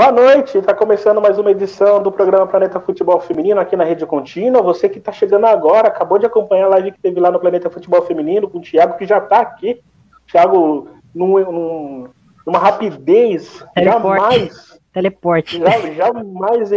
Boa noite, está começando mais uma edição do programa Planeta Futebol Feminino aqui na Rede Contínua. Você que está chegando agora, acabou de acompanhar a live que teve lá no Planeta Futebol Feminino com o Thiago, que já está aqui. Thiago, num, num, numa rapidez, Teleporte. jamais. Teleporte. Já, jamais.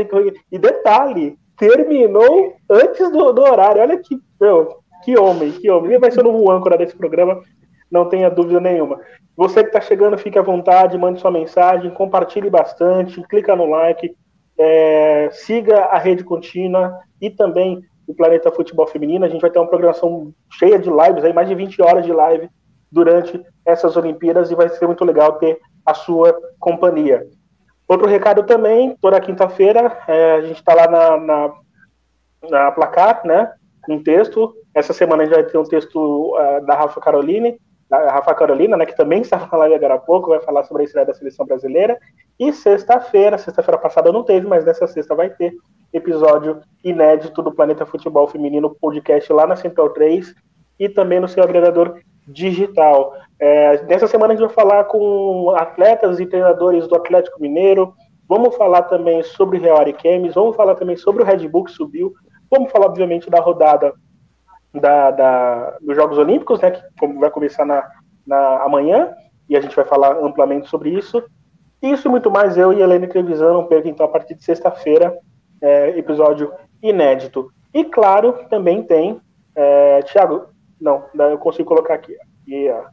E detalhe, terminou antes do, do horário. Olha que, meu, que homem, que homem. Ele vai ser o novo âncora desse programa, não tenha dúvida nenhuma. Você que está chegando, fique à vontade, mande sua mensagem, compartilhe bastante, clica no like, é, siga a rede contínua e também o Planeta Futebol Feminino. A gente vai ter uma programação cheia de lives, aí mais de 20 horas de live durante essas Olimpíadas e vai ser muito legal ter a sua companhia. Outro recado também, toda quinta-feira, é, a gente está lá na, na, na, placar, né? Um texto. Essa semana a gente vai ter um texto uh, da Rafa Caroline, a Rafa Carolina, né, que também estava live agora há pouco, vai falar sobre a estreia da seleção brasileira. E sexta-feira, sexta-feira passada não teve, mas nessa sexta vai ter episódio inédito do Planeta Futebol Feminino podcast lá na Central 3 e também no seu agregador digital. É, nessa semana a gente vai falar com atletas e treinadores do Atlético Mineiro. Vamos falar também sobre Real Ariquemes, vamos falar também sobre o Red Bull que subiu. Vamos falar, obviamente, da rodada da, da, dos Jogos Olímpicos, né, que vai começar na, na amanhã, e a gente vai falar amplamente sobre isso. Isso e muito mais eu e a Helena Trevisan não percam, então, a partir de sexta-feira, é, episódio inédito. E, claro, também tem, é, Tiago, não, eu consigo colocar aqui. Yeah.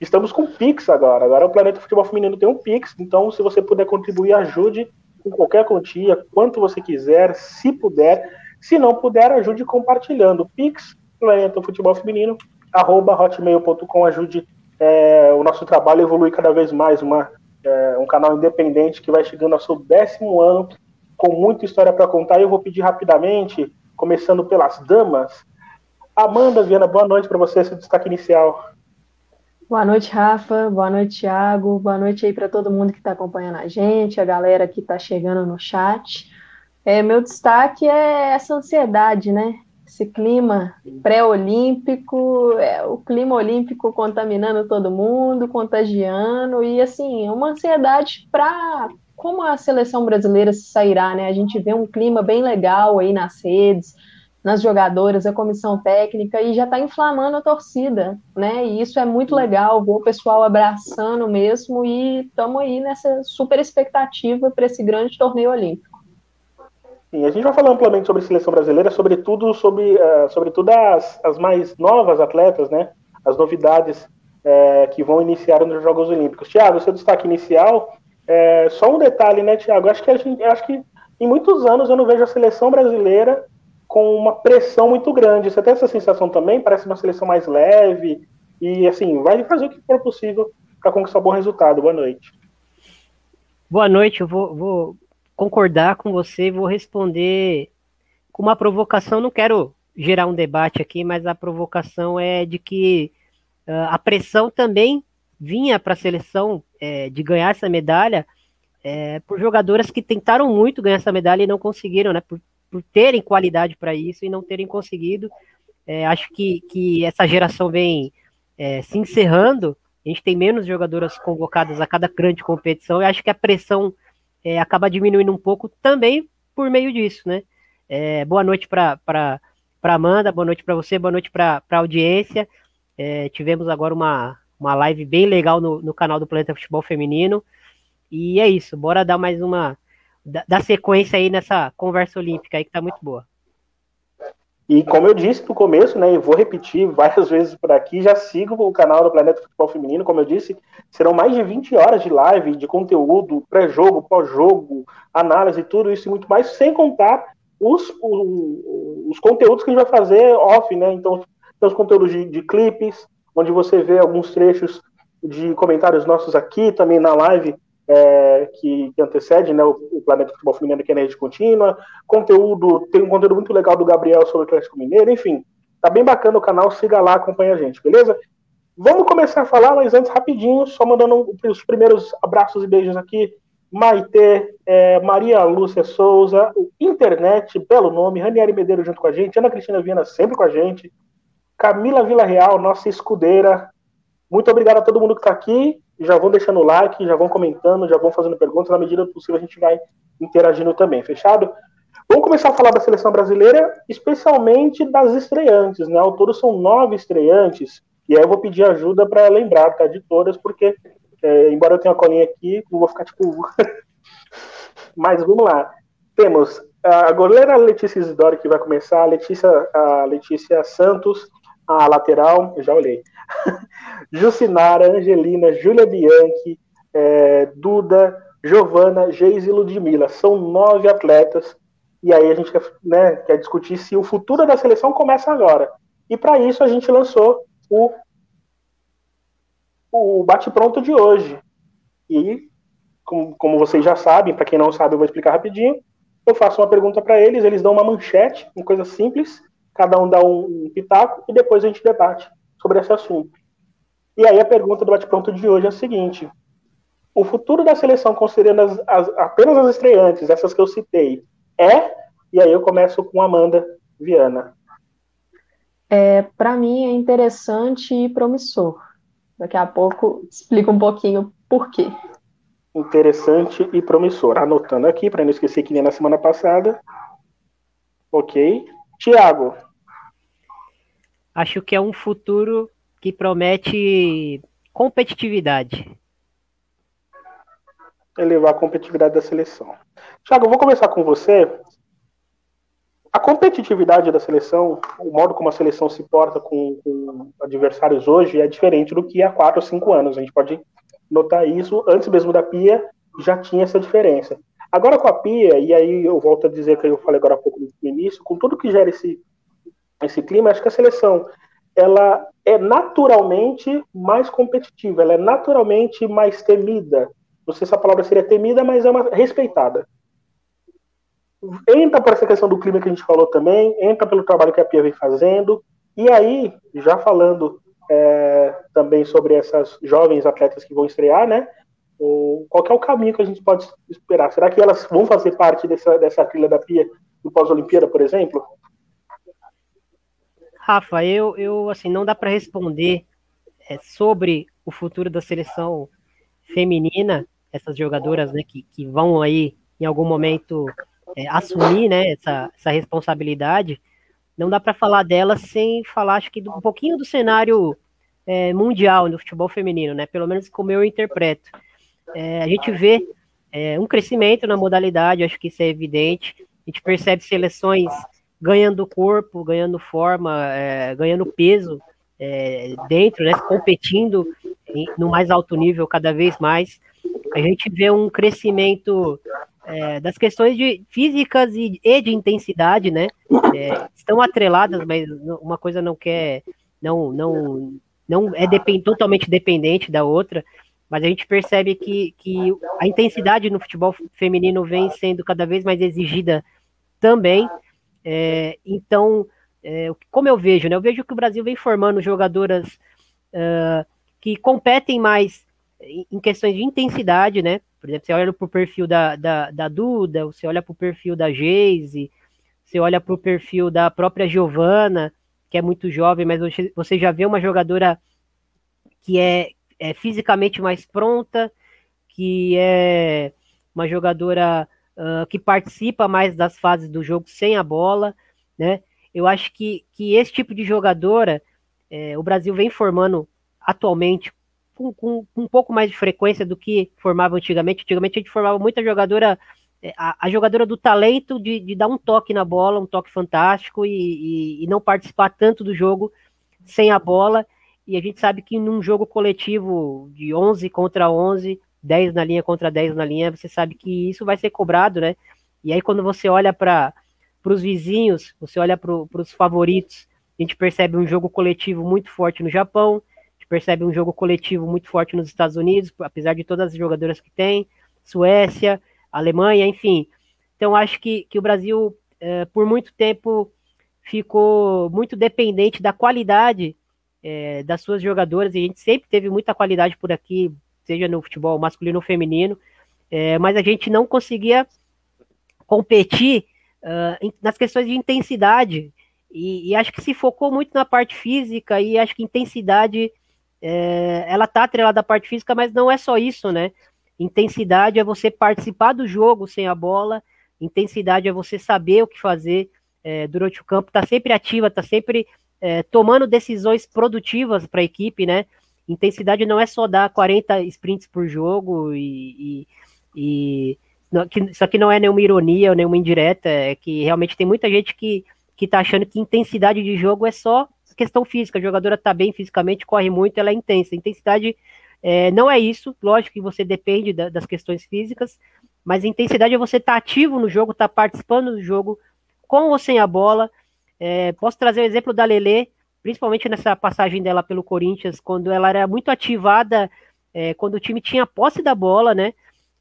Estamos com Pix agora. Agora o Planeta Futebol Feminino tem um Pix, então se você puder contribuir, ajude com qualquer quantia, quanto você quiser, se puder. Se não puder, ajude compartilhando. Pix Planeta Futebol Feminino, arroba hotmail.com, ajude é, o nosso trabalho a evoluir cada vez mais, uma, é, um canal independente que vai chegando ao seu décimo ano, com muita história para contar. Eu vou pedir rapidamente, começando pelas damas. Amanda Viana, boa noite para você, seu destaque inicial. Boa noite, Rafa. Boa noite, Thiago. Boa noite aí para todo mundo que está acompanhando a gente, a galera que está chegando no chat. É, meu destaque é essa ansiedade, né? Esse clima pré-olímpico, é, o clima olímpico contaminando todo mundo, contagiando, e assim, uma ansiedade para como a seleção brasileira se sairá, né? A gente vê um clima bem legal aí nas redes, nas jogadoras, a comissão técnica, e já está inflamando a torcida, né? E isso é muito legal, o pessoal abraçando mesmo, e estamos aí nessa super expectativa para esse grande torneio olímpico. A gente vai falar amplamente sobre seleção brasileira, sobretudo sobre, uh, sobretudo as, as mais novas atletas, né? As novidades uh, que vão iniciar nos Jogos Olímpicos. Tiago, seu destaque inicial, é, só um detalhe, né, Tiago? Acho que a gente, acho que em muitos anos eu não vejo a seleção brasileira com uma pressão muito grande. Você tem essa sensação também? Parece uma seleção mais leve e assim vai fazer o que for possível para conquistar um bom resultado. Boa noite. Boa noite. Eu vou, vou concordar com você vou responder com uma provocação. Não quero gerar um debate aqui, mas a provocação é de que uh, a pressão também vinha para a seleção é, de ganhar essa medalha é, por jogadoras que tentaram muito ganhar essa medalha e não conseguiram, né? Por, por terem qualidade para isso e não terem conseguido. É, acho que, que essa geração vem é, se encerrando. A gente tem menos jogadoras convocadas a cada grande competição. E acho que a pressão é, acaba diminuindo um pouco também por meio disso, né? É, boa noite para Amanda, boa noite para você, boa noite para a audiência. É, tivemos agora uma, uma live bem legal no, no canal do Planeta Futebol Feminino. E é isso, bora dar mais uma. dar sequência aí nessa conversa olímpica aí que tá muito boa. E como eu disse no começo, né, e vou repetir várias vezes por aqui, já sigo o canal do Planeta Futebol Feminino, como eu disse, serão mais de 20 horas de live, de conteúdo, pré-jogo, pós-jogo, análise, tudo isso e muito mais, sem contar os, os, os, conteúdos que a gente vai fazer off, né, então tem os conteúdos de, de clipes, onde você vê alguns trechos de comentários nossos aqui, também na live, é, que, que, antecede né, o, o, Planeta Futebol Feminino que é rede contínua. Conteúdo, tem um conteúdo muito legal do Gabriel sobre o Atlético Mineiro, enfim. Tá bem bacana o canal, siga lá, acompanha a gente, beleza? Vamos começar a falar, mas antes, rapidinho, só mandando os primeiros abraços e beijos aqui. Maite, é, Maria Lúcia Souza, Internet, belo nome, Ranieri Medeiros junto com a gente, Ana Cristina Viana sempre com a gente, Camila Vila Real, nossa escudeira. Muito obrigado a todo mundo que está aqui já vão deixando o like, já vão comentando, já vão fazendo perguntas, na medida do possível a gente vai interagindo também, fechado? Vamos começar a falar da seleção brasileira, especialmente das estreantes, né? Ao todo são nove estreantes, e aí eu vou pedir ajuda para lembrar, tá? De todas, porque, é, embora eu tenha a colinha aqui, não vou ficar tipo. Mas vamos lá. Temos a goleira Letícia Isidoro, que vai começar, a Letícia, a Letícia Santos, a lateral, eu já olhei. Jucinara, Angelina, Júlia Bianchi, é, Duda, Giovana, Geise e Ludmilla. São nove atletas. E aí a gente quer, né, quer discutir se o futuro da seleção começa agora. E para isso a gente lançou o, o bate-pronto de hoje. E, como, como vocês já sabem, para quem não sabe, eu vou explicar rapidinho. Eu faço uma pergunta para eles, eles dão uma manchete, uma coisa simples, cada um dá um, um pitaco e depois a gente debate sobre esse assunto. E aí a pergunta do bate-pronto de hoje é a seguinte: o futuro da seleção, considerando as, as, apenas as estreantes, essas que eu citei, é? E aí eu começo com Amanda Viana. É, Para mim é interessante e promissor. Daqui a pouco explico um pouquinho por quê. Interessante e promissor. Anotando aqui, para não esquecer que nem na semana passada. Ok. Tiago. Acho que é um futuro que promete competitividade. Elevar a competitividade da seleção. Tiago, vou começar com você. A competitividade da seleção, o modo como a seleção se porta com, com adversários hoje é diferente do que há quatro ou cinco anos. A gente pode notar isso. Antes mesmo da Pia, já tinha essa diferença. Agora com a Pia, e aí eu volto a dizer que eu falei agora há pouco no início, com tudo que gera esse, esse clima, acho que a seleção ela é naturalmente mais competitiva, ela é naturalmente mais temida. Não sei se a palavra seria temida, mas é uma respeitada. Entra por essa questão do clima que a gente falou também, entra pelo trabalho que a Pia vem fazendo, e aí, já falando é, também sobre essas jovens atletas que vão estrear, né? O, qual é o caminho que a gente pode esperar? Será que elas vão fazer parte dessa, dessa trilha da Pia do pós-Olimpíada, por exemplo? Rafa, eu, eu assim, não dá para responder é, sobre o futuro da seleção feminina, essas jogadoras né, que, que vão aí em algum momento é, assumir né, essa, essa responsabilidade, não dá para falar delas sem falar, acho que um pouquinho do cenário é, mundial no futebol feminino, né? Pelo menos como eu interpreto. É, a gente vê é, um crescimento na modalidade, acho que isso é evidente. A gente percebe seleções ganhando corpo, ganhando forma, é, ganhando peso é, dentro, né, competindo no mais alto nível cada vez mais. A gente vê um crescimento é, das questões de físicas e, e de intensidade, né? É, estão atreladas, mas uma coisa não quer, não, não, não é depend, totalmente dependente da outra. Mas a gente percebe que, que a intensidade no futebol feminino vem sendo cada vez mais exigida também. É, então, é, como eu vejo, né? Eu vejo que o Brasil vem formando jogadoras uh, que competem mais em questões de intensidade, né? Por exemplo, você olha para o perfil da, da, da, Duda, você olha para o perfil da Geise, você olha para o perfil da própria Giovana, que é muito jovem, mas você já vê uma jogadora que é, é fisicamente mais pronta, que é uma jogadora uh, que participa mais das fases do jogo sem a bola, né? Eu acho que, que esse tipo de jogadora é, o Brasil vem formando atualmente com, com, com, um pouco mais de frequência do que formava antigamente. Antigamente a gente formava muita jogadora, é, a, a jogadora do talento de, de, dar um toque na bola, um toque fantástico e, e, e, não participar tanto do jogo sem a bola. E a gente sabe que num jogo coletivo de 11 contra 11, 10 na linha contra 10 na linha, você sabe que isso vai ser cobrado, né? E aí, quando você olha para os vizinhos, você olha para os favoritos, a gente percebe um jogo coletivo muito forte no Japão, a gente percebe um jogo coletivo muito forte nos Estados Unidos, apesar de todas as jogadoras que tem, Suécia, Alemanha, enfim. Então, acho que, que o Brasil, é, por muito tempo, ficou muito dependente da qualidade é, das suas jogadoras, e a gente sempre teve muita qualidade por aqui, seja no futebol masculino ou feminino, é, mas a gente não conseguia competir uh, nas questões de intensidade. E, e, acho que se focou muito na parte física e acho que intensidade é, ela tá atrelada à parte física, mas não é só isso, né? Intensidade é você participar do jogo sem a bola, intensidade é você saber o que fazer é, durante o campo, tá sempre ativa, tá sempre é, tomando decisões produtivas para a equipe, né? Intensidade não é só dar 40 sprints por jogo e, e, e que, isso aqui não é nenhuma ironia ou nenhuma indireta, é que realmente tem muita gente que, que tá achando que intensidade de jogo é só questão física, a jogadora tá bem fisicamente, corre muito, ela é intensa. Intensidade é, não é isso, lógico que você depende da, das questões físicas, mas intensidade é você estar tá ativo no jogo, estar tá participando do jogo, com ou sem a bola. É, posso trazer o exemplo da Lele, principalmente nessa passagem dela pelo Corinthians, quando ela era muito ativada, é, quando o time tinha posse da bola, né?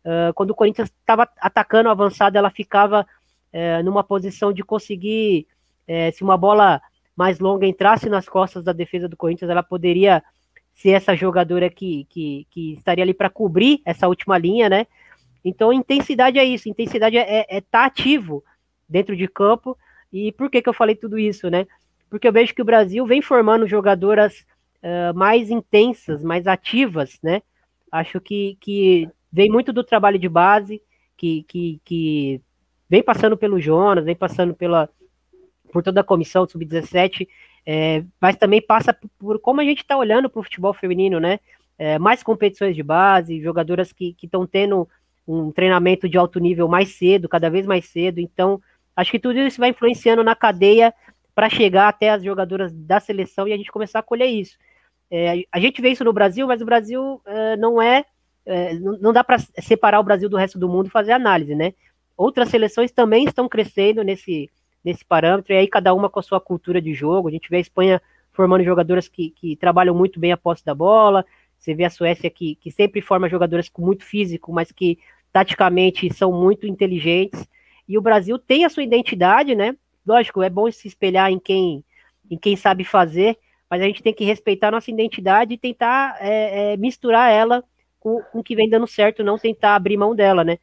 Uh, quando o Corinthians estava atacando avançado, ela ficava é, numa posição de conseguir, é, se uma bola mais longa entrasse nas costas da defesa do Corinthians, ela poderia ser essa jogadora que, que, que estaria ali para cobrir essa última linha, né? Então, intensidade é isso, intensidade é estar é tá ativo dentro de campo. E por que, que eu falei tudo isso, né? Porque eu vejo que o Brasil vem formando jogadoras uh, mais intensas, mais ativas, né? Acho que, que vem muito do trabalho de base, que, que, que vem passando pelo Jonas, vem passando pela, por toda a comissão do Sub-17, é, mas também passa por como a gente está olhando para o futebol feminino, né? É, mais competições de base, jogadoras que estão tendo um treinamento de alto nível mais cedo, cada vez mais cedo. Então, acho que tudo isso vai influenciando na cadeia para chegar até as jogadoras da seleção e a gente começar a colher isso. É, a gente vê isso no Brasil, mas o Brasil é, não é, é, não dá para separar o Brasil do resto do mundo e fazer análise, né? Outras seleções também estão crescendo nesse, nesse parâmetro, e aí cada uma com a sua cultura de jogo. A gente vê a Espanha formando jogadoras que, que trabalham muito bem a posse da bola, você vê a Suécia que, que sempre forma jogadoras com muito físico, mas que taticamente são muito inteligentes. E o Brasil tem a sua identidade, né? Lógico, é bom se espelhar em quem, em quem sabe fazer, mas a gente tem que respeitar a nossa identidade e tentar é, é, misturar ela com, com o que vem dando certo, não tentar abrir mão dela, né?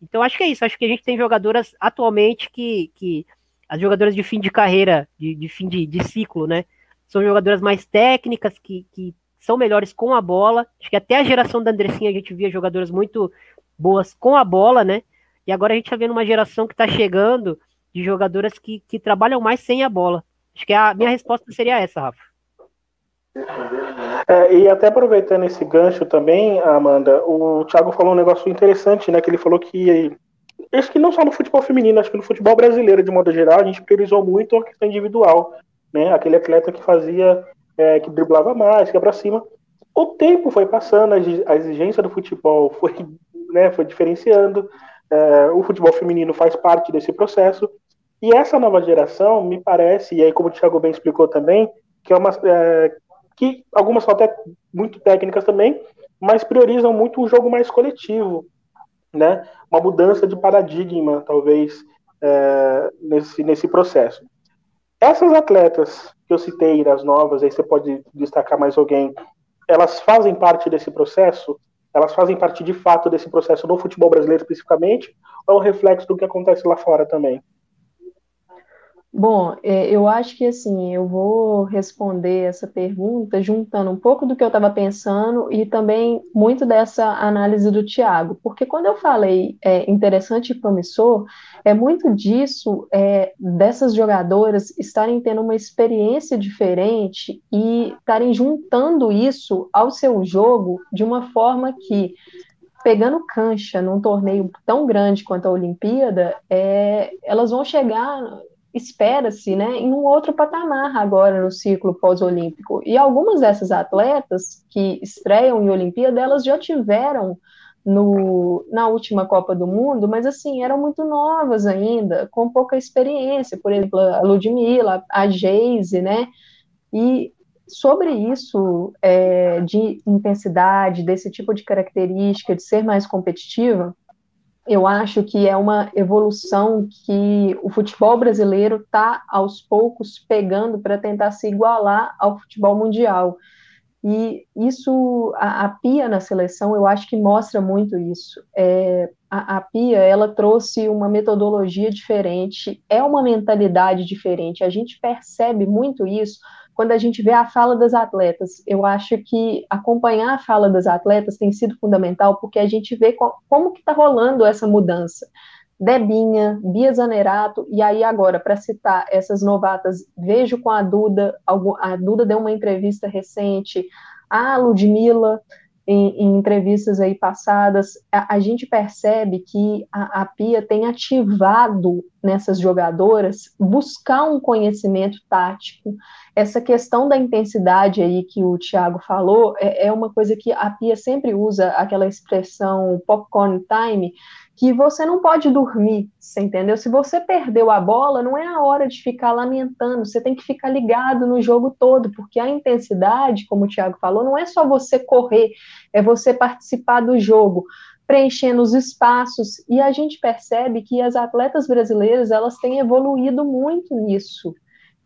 Então acho que é isso. Acho que a gente tem jogadoras atualmente que, que as jogadoras de fim de carreira, de, de fim de, de, ciclo, né? São jogadoras mais técnicas, que, que são melhores com a bola. Acho que até a geração da Andressinha a gente via jogadoras muito boas com a bola, né? E agora a gente está vendo uma geração que está chegando de jogadoras que, que trabalham mais sem a bola. Acho que a minha resposta seria essa, Rafa. É, e até aproveitando esse gancho também, Amanda, o Thiago falou um negócio interessante, né? Que ele falou que acho que não só no futebol feminino, acho que no futebol brasileiro, de modo geral, a gente priorizou muito a questão individual, né? Aquele atleta que fazia, é, que driblava mais, que ia para cima. O tempo foi passando, a exigência do futebol foi, né, foi diferenciando, é, o futebol feminino faz parte desse processo, e essa nova geração, me parece, e aí como o Thiago bem explicou também, que é uma, é, que algumas são até muito técnicas também, mas priorizam muito o jogo mais coletivo, né? Uma mudança de paradigma, talvez, é, nesse, nesse processo. Essas atletas que eu citei, das novas, aí você pode destacar mais alguém, elas fazem parte desse processo? Elas fazem parte de fato desse processo no futebol brasileiro especificamente? Ou é um reflexo do que acontece lá fora também? Bom, é, eu acho que assim, eu vou responder essa pergunta juntando um pouco do que eu estava pensando e também muito dessa análise do Tiago, porque quando eu falei é, interessante e promissor, é muito disso, é, dessas jogadoras estarem tendo uma experiência diferente e estarem juntando isso ao seu jogo de uma forma que pegando cancha num torneio tão grande quanto a Olimpíada, é, elas vão chegar espera-se né, em um outro patamar agora no ciclo pós-olímpico. E algumas dessas atletas que estreiam em Olimpíada, elas já tiveram no, na última Copa do Mundo, mas assim, eram muito novas ainda, com pouca experiência, por exemplo, a Ludmilla, a Geise, né? E sobre isso é, de intensidade, desse tipo de característica, de ser mais competitiva, eu acho que é uma evolução que o futebol brasileiro está aos poucos pegando para tentar se igualar ao futebol mundial. E isso, a, a Pia na seleção, eu acho que mostra muito isso. É, a, a Pia, ela trouxe uma metodologia diferente, é uma mentalidade diferente. A gente percebe muito isso quando a gente vê a fala das atletas. Eu acho que acompanhar a fala das atletas tem sido fundamental, porque a gente vê como que está rolando essa mudança. Debinha, Bia Zanerato, e aí agora, para citar essas novatas, vejo com a Duda, a Duda deu uma entrevista recente, a Ludmilla, em, em entrevistas aí passadas, a, a gente percebe que a, a, Pia tem ativado nessas jogadoras buscar um conhecimento tático. Essa questão da intensidade aí que o Thiago falou é, é uma coisa que a Pia sempre usa, aquela expressão popcorn time, que você não pode dormir, você entendeu? Se você perdeu a bola, não é a hora de ficar lamentando, você tem que ficar ligado no jogo todo, porque a intensidade, como o Thiago falou, não é só você correr, é você participar do jogo, preenchendo os espaços, e a gente percebe que as atletas brasileiras, elas têm evoluído muito nisso,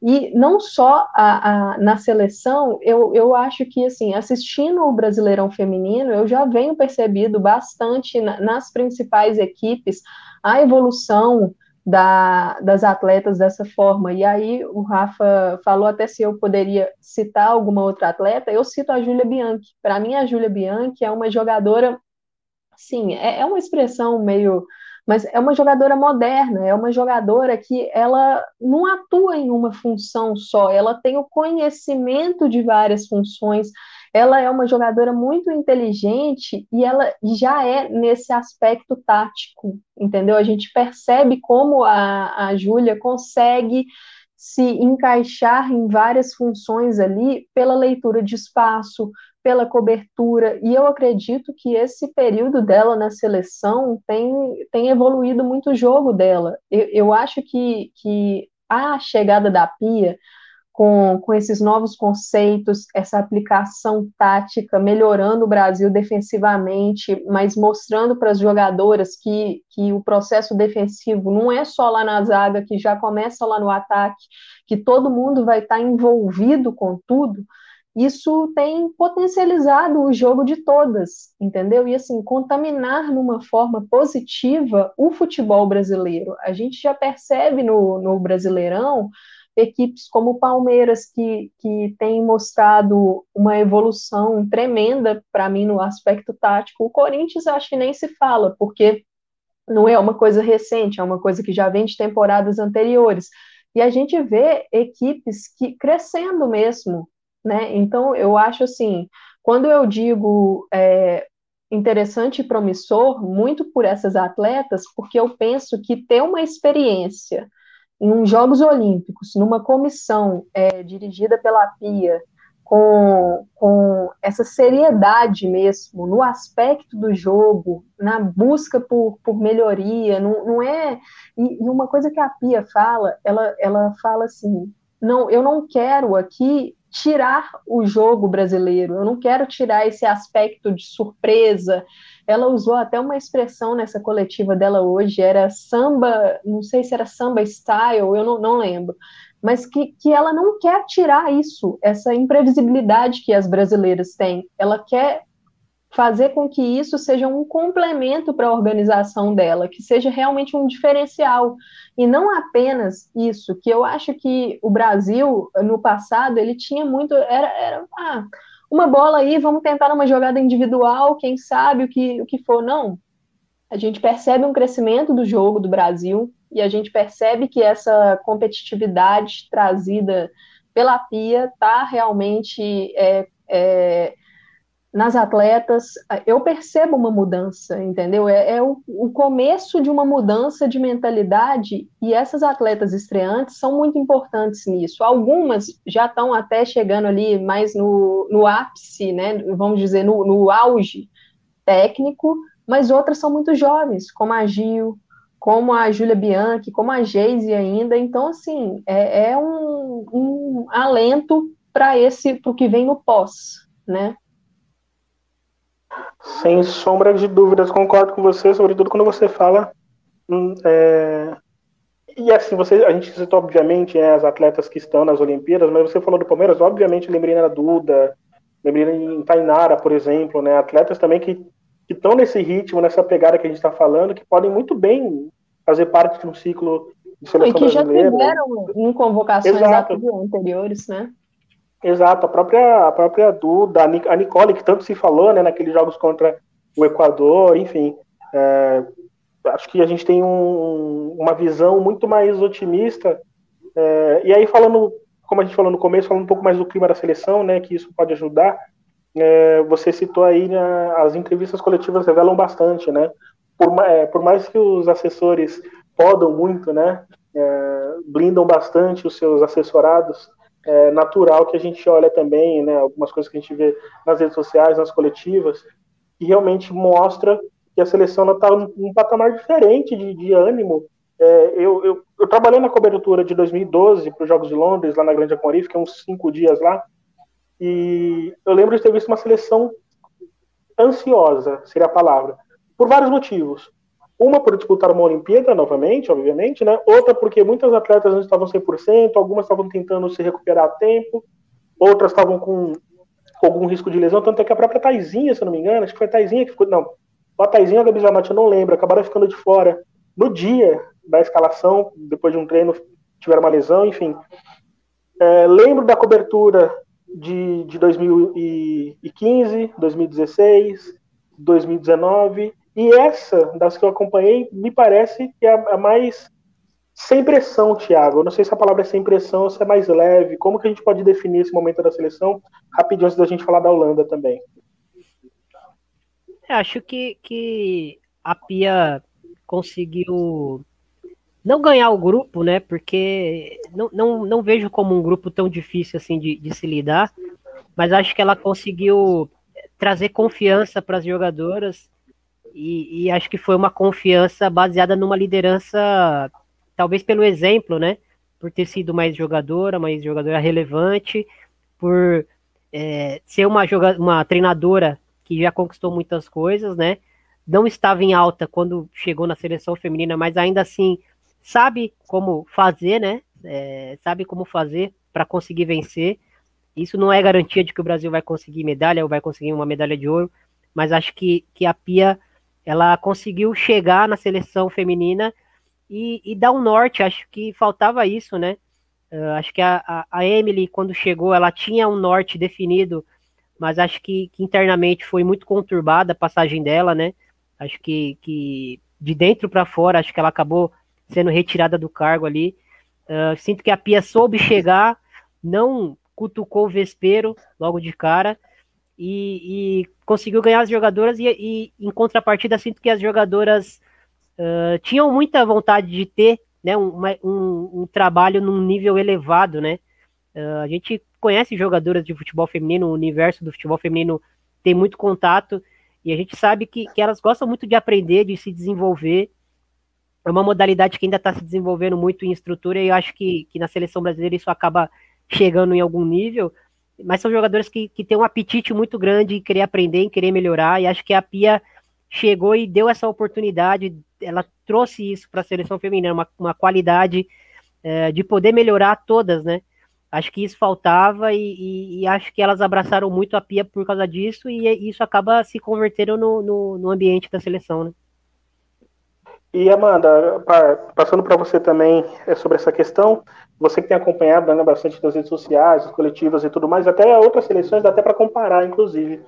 e não só a, a, na seleção, eu, eu acho que, assim, assistindo o Brasileirão Feminino, eu já venho percebido bastante na, nas principais equipes a evolução da, das atletas dessa forma. E aí o Rafa falou até se eu poderia citar alguma outra atleta, eu cito a Júlia Bianchi. Para mim, a Júlia Bianchi é uma jogadora, sim, é, é uma expressão meio mas é uma jogadora moderna, é uma jogadora que ela não atua em uma função só, ela tem o conhecimento de várias funções, ela é uma jogadora muito inteligente e ela já é nesse aspecto tático, entendeu? A gente percebe como a, a Júlia consegue se encaixar em várias funções ali pela leitura de espaço, pela cobertura, e eu acredito que esse período dela na seleção tem, tem evoluído muito o jogo dela. Eu, eu acho que, que a chegada da Pia, com, com esses novos conceitos, essa aplicação tática, melhorando o Brasil defensivamente, mas mostrando para as jogadoras que, que o processo defensivo não é só lá na zaga, que já começa lá no ataque, que todo mundo vai estar envolvido com tudo isso tem potencializado o jogo de todas, entendeu? E assim, contaminar numa forma positiva o futebol brasileiro. A gente já percebe no, no Brasileirão equipes como o Palmeiras, que, que tem mostrado uma evolução tremenda para mim no aspecto tático. O Corinthians acho que nem se fala, porque não é uma coisa recente, é uma coisa que já vem de temporadas anteriores. E a gente vê equipes que crescendo mesmo, né? Então, eu acho assim, quando eu digo é, interessante e promissor, muito por essas atletas, porque eu penso que ter uma experiência em uns Jogos Olímpicos, numa comissão é, dirigida pela PIA, com, com essa seriedade mesmo, no aspecto do jogo, na busca por, por melhoria, não, não é. E, e uma coisa que a Pia fala, ela, ela fala assim: não, eu não quero aqui tirar o jogo brasileiro, eu não quero tirar esse aspecto de surpresa. Ela usou até uma expressão nessa coletiva dela hoje, era samba, não sei se era samba style, eu não, não lembro, mas que, que ela não quer tirar isso, essa imprevisibilidade que as brasileiras têm. Ela quer fazer com que isso seja um complemento para a organização dela, que seja realmente um diferencial e não apenas isso, que eu acho que o Brasil no passado ele tinha muito era, era ah, uma bola aí, vamos tentar uma jogada individual, quem sabe o que o que for, não. A gente percebe um crescimento do jogo do Brasil e a gente percebe que essa competitividade trazida pela Pia está realmente é, é, nas atletas, eu percebo uma mudança, entendeu? É, é o, o, começo de uma mudança de mentalidade e essas atletas estreantes são muito importantes nisso. Algumas já estão até chegando ali mais no, no ápice, né? Vamos dizer, no, no auge técnico, mas outras são muito jovens, como a Gil, como a Júlia Bianchi, como a Geise ainda. Então, assim, é, é um, um alento para esse, para o que vem no pós, né? Sem sombra de dúvidas, concordo com você, sobretudo quando você fala. Hum, é... E assim, você, a gente citou, obviamente, é, as atletas que estão nas Olimpíadas, mas você falou do Palmeiras, obviamente, lembrei da Duda, lembrei em Tainara, por exemplo, né? Atletas também que estão nesse ritmo, nessa pegada que a gente está falando, que podem muito bem fazer parte de um ciclo de seleção e que brasileira. já tiveram em convocações anteriores, né? Exato, a própria, a própria Duda, a Nicole, que tanto se falou, né, naqueles jogos contra o Equador, enfim. É, acho que a gente tem um, uma visão muito mais otimista. É, e aí, falando, como a gente falou no começo, falando um pouco mais do clima da seleção, né, que isso pode ajudar. É, você citou aí né, as entrevistas coletivas revelam bastante, né? Por, é, por mais que os assessores podam muito, né? É, blindam bastante os seus assessorados. É natural que a gente olha também, né? Algumas coisas que a gente vê nas redes sociais, nas coletivas, que realmente mostra que a seleção está num patamar diferente de, de ânimo. É, eu, eu, eu, trabalhei na cobertura de 2012 para os Jogos de Londres, lá na Grande Aquarife, fiquei uns cinco dias lá, e eu lembro de ter visto uma seleção ansiosa, seria a palavra, por vários motivos. Uma por disputar uma Olimpíada novamente, obviamente, né? Outra porque muitas atletas não estavam 100%, algumas estavam tentando se recuperar a tempo, outras estavam com, algum risco de lesão, tanto é que a própria Taizinha, se não me engano, acho que foi a Taizinha que ficou, não, a Taizinha ou a Gabi Zanotti, eu não lembro, acabaram ficando de fora no dia da escalação, depois de um treino, tiveram uma lesão, enfim. É, lembro da cobertura de, de 2015, 2016, 2019, e essa, das que eu acompanhei, me parece que é a, mais sem pressão, Thiago. Eu não sei se a palavra é sem pressão ou se é mais leve. Como que a gente pode definir esse momento da seleção? Rapidinho antes da gente falar da Holanda também. Eu acho que, que a Pia conseguiu não ganhar o grupo, né? Porque não, não, não vejo como um grupo tão difícil assim de, de se lidar, mas acho que ela conseguiu trazer confiança para as jogadoras e, e, acho que foi uma confiança baseada numa liderança, talvez pelo exemplo, né? Por ter sido mais jogadora, mais jogadora relevante, por é, ser uma, joga uma treinadora que já conquistou muitas coisas, né? Não estava em alta quando chegou na seleção feminina, mas ainda assim sabe como fazer, né? É, sabe como fazer para conseguir vencer. Isso não é garantia de que o Brasil vai conseguir medalha ou vai conseguir uma medalha de ouro, mas acho que, que a Pia ela conseguiu chegar na seleção feminina e, e dar um norte. Acho que faltava isso, né? Uh, acho que a, a, Emily, quando chegou, ela tinha um norte definido, mas acho que, que internamente foi muito conturbada a passagem dela, né? Acho que, que de dentro para fora, acho que ela acabou sendo retirada do cargo ali. Uh, sinto que a Pia soube chegar, não cutucou o vespeiro logo de cara e, e conseguiu ganhar as jogadoras e, e, em contrapartida sinto que as jogadoras uh, tinham muita vontade de ter né, um, um, um trabalho num nível elevado, né? Uh, a gente conhece jogadoras de futebol feminino, o universo do futebol feminino tem muito contato e a gente sabe que, que elas gostam muito de aprender, de se desenvolver é uma modalidade que ainda está se desenvolvendo muito em estrutura e eu acho que, que na seleção brasileira isso acaba chegando em algum nível, mas são jogadores que, que têm um apetite muito grande em querer aprender, em querer melhorar, e acho que a Pia chegou e deu essa oportunidade, ela trouxe isso para a seleção feminina, uma, uma qualidade é, de poder melhorar todas, né? Acho que isso faltava e, e, e, acho que elas abraçaram muito a Pia por causa disso e, isso acaba se convertendo no, no, no ambiente da seleção, né? E Amanda, passando para você também é sobre essa questão, você que tem acompanhado né, bastante nas redes sociais, as coletivas e tudo mais, até outras seleções dá até para comparar, inclusive.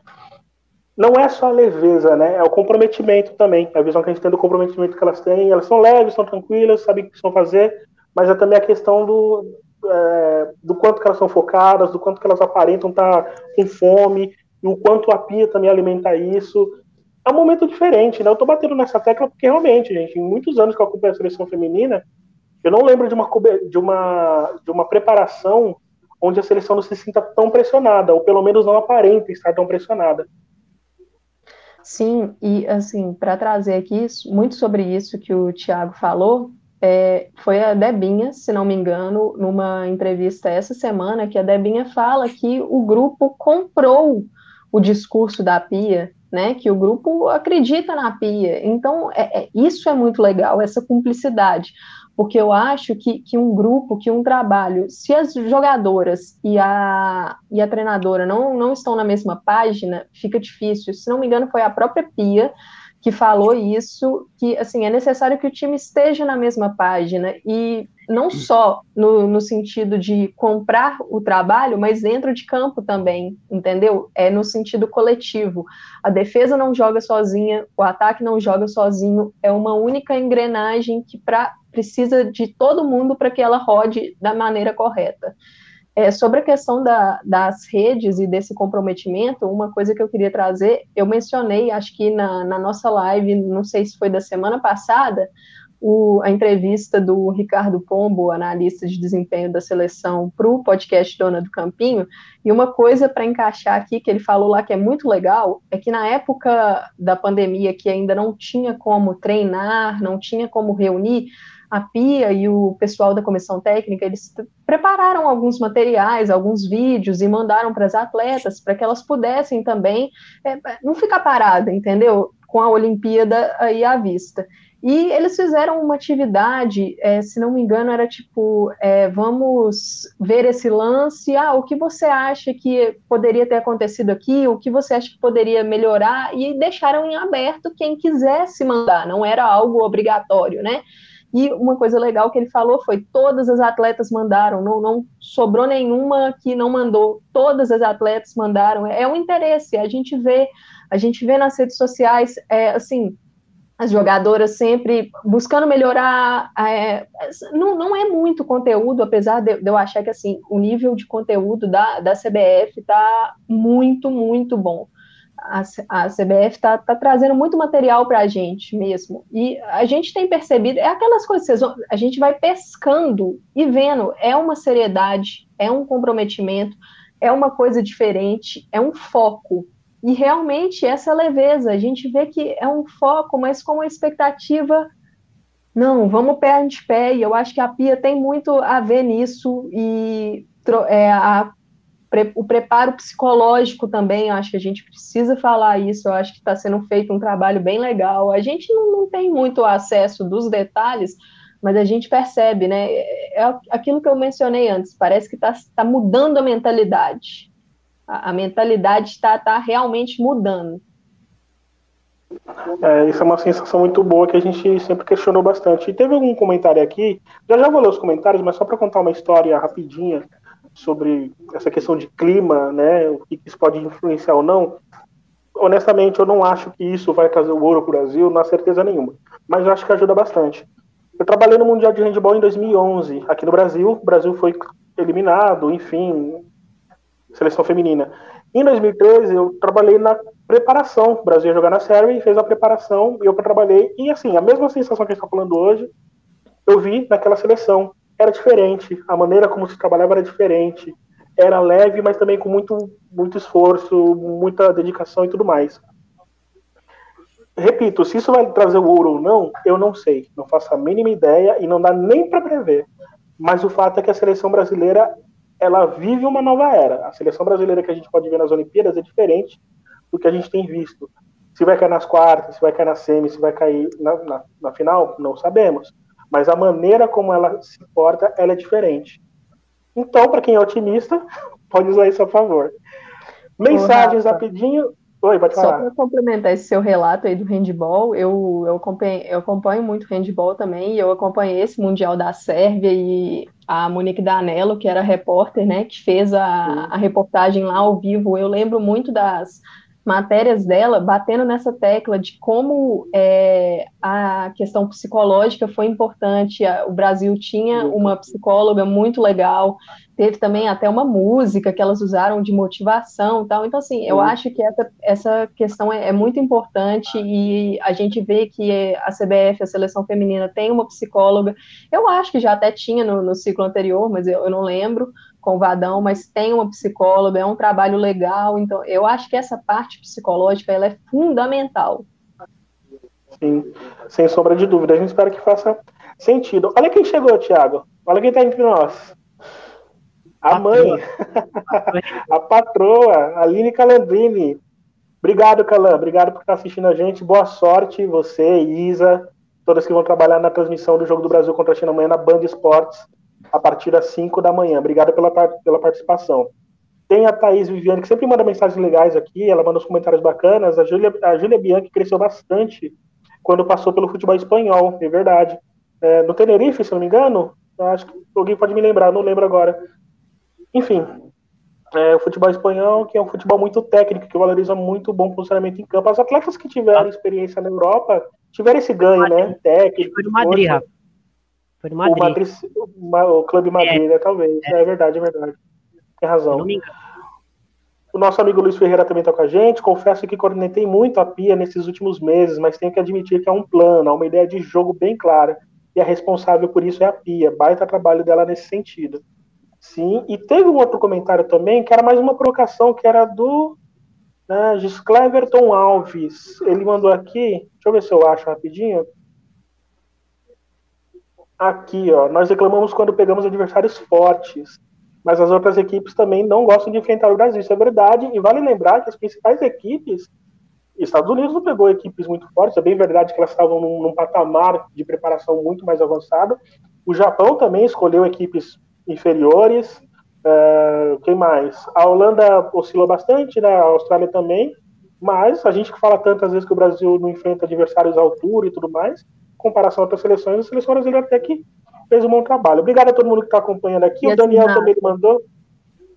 Não é só a leveza, né? É o comprometimento também. A visão que a gente tem do comprometimento que elas têm. Elas são leves, são tranquilas, sabem o que estão fazer, mas é também a questão do, é, do quanto que elas são focadas, do quanto que elas aparentam estar com fome, e o quanto a pia também alimenta isso é um momento diferente, né? Eu tô batendo nessa tecla porque realmente, gente, em muitos anos que eu acompanho a seleção feminina, eu não lembro de uma, de uma, de uma preparação onde a seleção não se sinta tão pressionada, ou pelo menos não aparenta estar tão pressionada. Sim, e assim, para trazer aqui muito sobre isso que o Tiago falou, é, foi a Debinha, se não me engano, numa entrevista essa semana, que a Debinha fala que o grupo comprou o discurso da Pia né? Que o grupo acredita na pia. Então, é, é, isso é muito legal, essa cumplicidade. porque eu acho que, que um grupo, que um trabalho, se as jogadoras e a, e a treinadora não, não estão na mesma página, fica difícil. Se não me engano, foi a própria Pia que falou isso, que assim é necessário que o time esteja na mesma página e não só no, no sentido de comprar o trabalho, mas dentro de campo também, entendeu? É no sentido coletivo. A defesa não joga sozinha, o ataque não joga sozinho, é uma única engrenagem que pra, precisa de todo mundo para que ela rode da maneira correta. É, sobre a questão da, das redes e desse comprometimento, uma coisa que eu queria trazer, eu mencionei, acho que na, na nossa live, não sei se foi da semana passada, o, a entrevista do Ricardo Pombo, analista de desempenho da seleção, para o podcast Dona do Campinho, e uma coisa para encaixar aqui que ele falou lá que é muito legal, é que na época da pandemia, que ainda não tinha como treinar, não tinha como reunir, a Pia e o pessoal da comissão técnica, eles prepararam alguns materiais, alguns vídeos e mandaram para as atletas para que elas pudessem também é, não ficar parada, entendeu? Com a Olimpíada aí à vista. E eles fizeram uma atividade, é, se não me engano, era tipo: é, vamos ver esse lance. Ah, o que você acha que poderia ter acontecido aqui? O que você acha que poderia melhorar? E deixaram em aberto quem quisesse mandar, não era algo obrigatório, né? E uma coisa legal que ele falou foi: todas as atletas mandaram, não, não sobrou nenhuma que não mandou, todas as atletas mandaram. É um interesse, a gente vê, a gente vê nas redes sociais, é, assim, as jogadoras sempre buscando melhorar. É, não, não é muito conteúdo, apesar de, de, eu achar que assim, o nível de conteúdo da, da CBF está muito, muito bom a, CBF está tá trazendo muito material para a gente mesmo. E a gente tem percebido, é aquelas coisas, a gente vai pescando e vendo, é uma seriedade, é um comprometimento, é uma coisa diferente, é um foco. E realmente essa leveza, a gente vê que é um foco, mas com uma expectativa. Não, vamos pé ante pé, e eu acho que a Pia tem muito a ver nisso, e é, a o preparo psicológico também, eu acho que a gente precisa falar isso, eu acho que está sendo feito um trabalho bem legal. A gente não, não tem muito acesso dos detalhes, mas a gente percebe, né? É, é aquilo que eu mencionei antes, parece que está tá mudando a mentalidade. A, a mentalidade está tá realmente mudando. É, isso é uma sensação muito boa que a gente sempre questionou bastante. E teve algum comentário aqui, já já vou ler os comentários, mas só para contar uma história rapidinha sobre essa questão de clima, né, o que isso pode influenciar ou não, honestamente eu não acho que isso vai trazer o ouro para o Brasil, não há certeza nenhuma, mas eu acho que ajuda bastante. Eu trabalhei no Mundial de Handball em 2011, aqui no Brasil, o Brasil foi eliminado, enfim, seleção feminina. Em 2013 eu trabalhei na preparação, o Brasil ia jogar na Sérvia e fez a preparação, e eu trabalhei, e assim, a mesma sensação que a gente está falando hoje, eu vi naquela seleção, era diferente, a maneira como se trabalhava era diferente, era leve, mas também com muito, muito esforço, muita dedicação e tudo mais. Repito, se isso vai trazer o ouro ou não, eu não sei, não faço a mínima ideia e não dá nem para prever. Mas o fato é que a seleção brasileira ela vive uma nova era. A seleção brasileira que a gente pode ver nas Olimpíadas é diferente do que a gente tem visto. Se vai cair nas quartas, se vai cair na semi, se vai cair na, na, na final, não sabemos mas a maneira como ela se porta, ela é diferente. Então, para quem é otimista, pode usar isso a favor. Mensagens rapidinho. Oi, pode falar. Só para complementar esse seu relato aí do handball, eu, eu, acompanho, eu acompanho muito handball também, e eu acompanhei esse Mundial da Sérvia e a Monique Danello, que era repórter, né, que fez a, a reportagem lá ao vivo. Eu lembro muito das matérias dela batendo nessa tecla de como é, a questão psicológica foi importante. O Brasil tinha uma psicóloga muito legal, teve também até uma música que elas usaram de motivação tal. Então, assim, eu acho que essa, essa questão é, é, muito importante e a gente vê que a CBF, a seleção feminina, tem uma psicóloga. Eu acho que já até tinha no, no ciclo anterior, mas eu, eu não lembro com o Vadão, mas tem uma psicóloga, é um trabalho legal, então eu acho que essa parte psicológica ela é fundamental. Sim, sem sombra de dúvida. A gente espera que faça sentido. Olha quem chegou, Thiago. Olha quem está entre nós. A mãe, a patroa, a Aline Calandrini. Obrigado, Calan. Obrigado por estar assistindo a gente. Boa sorte, você, Isa, todas que vão trabalhar na transmissão do Jogo do Brasil contra a China amanhã na Band Esportes, a partir das 5 da manhã. Obrigado pela, pela participação. Tem a Thaís Viviane, que sempre manda mensagens legais aqui, ela manda os comentários bacanas. A Júlia, a Júlia Bianchi cresceu bastante quando passou pelo futebol espanhol, é verdade. É, no Tenerife, se não me engano, acho que alguém pode me lembrar, não lembro agora. Enfim, é, o futebol espanhol, que é um futebol muito técnico, que valoriza muito o bom posicionamento em campo. As atletas que tiveram experiência na Europa tiveram esse ganho, né? Técnico. Foi do Madrid, Rafa. Foi do Madrid. O, Madrid, o, Clube Madrid, é. né? Talvez. É. é. verdade, é verdade. Tem razão. O nosso amigo Luiz Ferreira também está com a gente. Confesso que coordenei muito a Pia nesses últimos meses, mas tenho que admitir que é um plano, há uma ideia de jogo bem clara. E a responsável por isso é a Pia. Baita trabalho dela nesse sentido. Sim, e teve um outro comentário também, que era mais uma provocação, que era do né, Giscleverton Alves. Ele mandou aqui, deixa eu ver se eu acho rapidinho. Aqui, ó, nós reclamamos quando pegamos adversários fortes, mas as outras equipes também não gostam de enfrentar o Brasil. Isso é verdade, e vale lembrar que as principais equipes, Estados Unidos não pegou equipes muito fortes, é bem verdade que elas estavam num, num patamar de preparação muito mais avançado. O Japão também escolheu equipes inferiores. Uh, quem mais? A Holanda oscilou bastante, né? A Austrália também. Mas a gente que fala tantas vezes que o Brasil não enfrenta adversários à altura e tudo mais, comparação a outras seleções, a seleção brasileira até que fez um bom trabalho. Obrigado a todo mundo que está acompanhando aqui. E o Daniel assim, também mandou.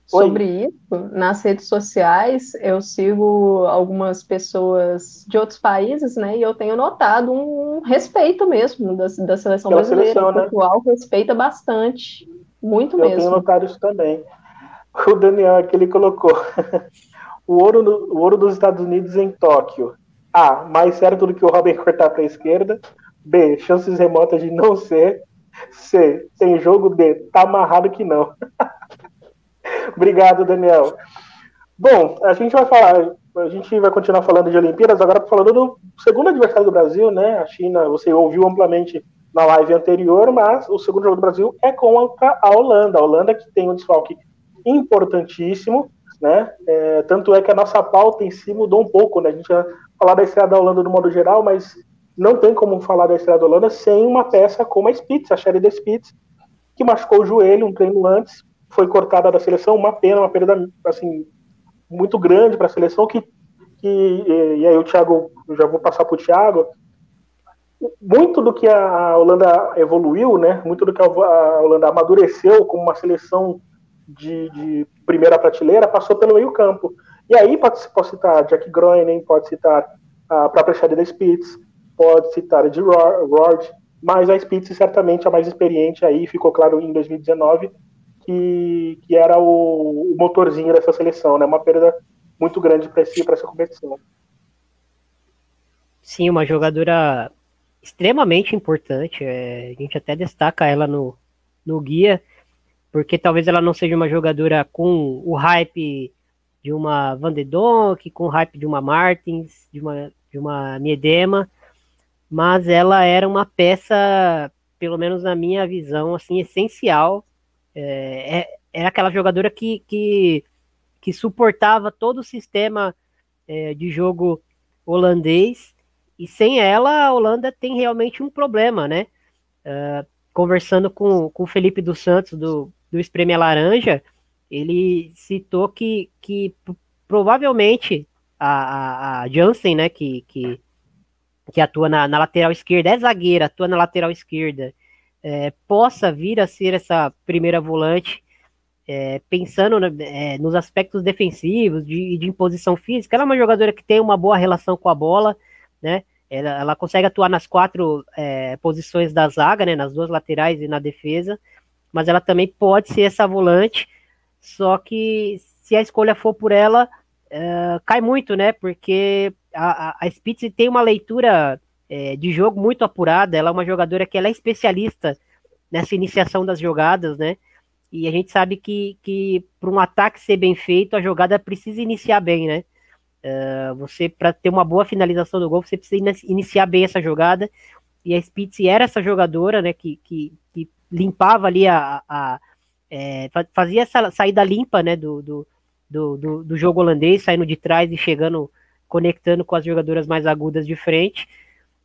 Sobre Oi. isso, nas redes sociais, eu sigo algumas pessoas de outros países, né? E eu tenho notado um respeito mesmo da, da seleção Pela brasileira. Seleção, né? O pessoal respeita bastante. Muito eu mesmo. Eu tenho notado isso também. O Daniel aqui ele colocou o, ouro no, o ouro dos Estados Unidos em Tóquio. A. Mais certo do que o Robin cortar para a esquerda. B. Chances remotas de não ser. C. Tem jogo D. Tá amarrado que não. Obrigado, Daniel. Bom, a gente vai falar, a gente vai continuar falando de Olimpíadas, agora falando do segundo adversário do Brasil, né? A China, você ouviu amplamente na live anterior, mas o segundo jogo do Brasil é contra a Holanda. A Holanda que tem um desfalque importantíssimo, né? É, tanto é que a nossa pauta em si mudou um pouco, né? A gente ia falar da estreia da Holanda no modo geral, mas não tem como falar da estreia da Holanda sem uma peça como a Spitz, a Sherry Spitz, que machucou o joelho um treino antes, foi cortada da seleção, uma pena, uma perda assim muito grande para a seleção que, que e aí o Thiago, já vou passar para o Thiago, muito do que a Holanda evoluiu, né? Muito do que a Holanda amadureceu como uma seleção de, de primeira prateleira passou pelo meio campo. E aí pode, pode citar Jack Groening, pode citar a própria Shadida Spitz, pode citar a de Rord, mas a Spitz certamente a mais experiente aí, ficou claro em 2019 que, que era o, o motorzinho dessa seleção, né? Uma perda muito grande para si, essa competição. Sim, uma jogadora extremamente importante. É, a gente até destaca ela no, no guia, porque talvez ela não seja uma jogadora com o hype de uma Van de Donk, com o hype de uma Martins, de uma, de uma Miedema, mas ela era uma peça, pelo menos na minha visão, assim, essencial. É, é, era aquela jogadora que, que, que suportava todo o sistema é, de jogo holandês e sem ela, a Holanda tem realmente um problema, né? Uh, conversando com, com o Felipe dos Santos, do, do Espreme Laranja, ele citou que, que provavelmente a, a, a Jansen, né, que, que, que atua na, na, lateral esquerda, é zagueira, atua na lateral esquerda, é, possa vir a ser essa primeira volante, é, pensando é, nos aspectos defensivos, de, de imposição física, ela é uma jogadora que tem uma boa relação com a bola, né? Ela, ela consegue atuar nas quatro é, posições da zaga, né? Nas duas laterais e na defesa, mas ela também pode ser essa volante. Só que se a escolha for por ela, é, cai muito, né? Porque a, a, Spitz tem uma leitura é, de jogo muito apurada. Ela é uma jogadora que ela é especialista nessa iniciação das jogadas, né? E a gente sabe que, que para um ataque ser bem feito, a jogada precisa iniciar bem, né? Uh, você, para ter uma boa finalização do gol, você precisa iniciar bem essa jogada. E a Spitz era essa jogadora, né, que, que, que limpava ali a. a é, fazia essa saída limpa, né, do, do, do, do, jogo holandês, saindo de trás e chegando, conectando com as jogadoras mais agudas de frente.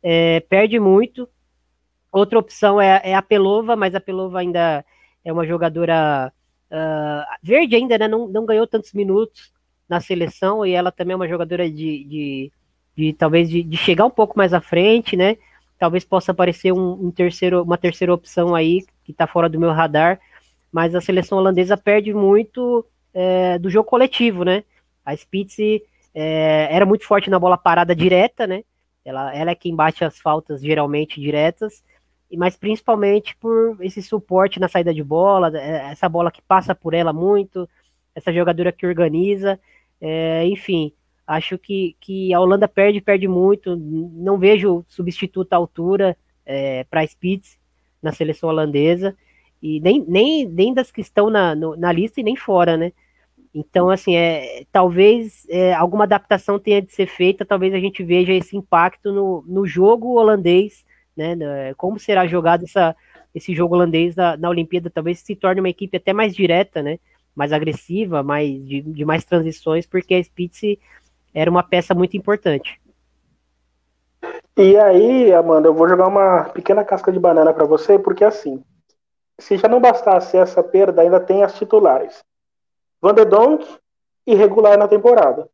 É, perde muito, Outra opção é, é, a Pelova, mas a Pelova ainda é uma jogadora uh, verde ainda, né? Não, não ganhou tantos minutos na seleção e ela também é uma jogadora de, de, de talvez de, de, chegar um pouco mais à frente, né? Talvez possa aparecer um, um terceiro, uma terceira opção aí que está fora do meu radar, mas a seleção holandesa perde muito é, do jogo coletivo, né? A Spitz é, era muito forte na bola parada direta, né? Ela, ela é quem bate as faltas geralmente diretas, mas principalmente por esse suporte na saída de bola, é, essa bola que passa por ela muito, essa jogadora que organiza, é, enfim, acho que, que a Holanda perde, perde muito, não vejo substituto à altura é, para Spitz na seleção holandesa, e nem, nem, nem das que estão na, no, na lista e nem fora, né? Então, assim, é, talvez é, alguma adaptação tenha de ser feita, talvez a gente veja esse impacto no, no jogo holandês, né? Como será jogado essa, esse jogo holandês na, na Olimpíada, talvez se torne uma equipe até mais direta, né? Mais agressiva, mais, de, de mais transições, porque a Spitz era uma peça muito importante. E aí, Amanda, eu vou jogar uma pequena casca de banana para você, porque assim, se já não bastasse essa perda, ainda tem as titulares. Van de Donk, irregular na temporada.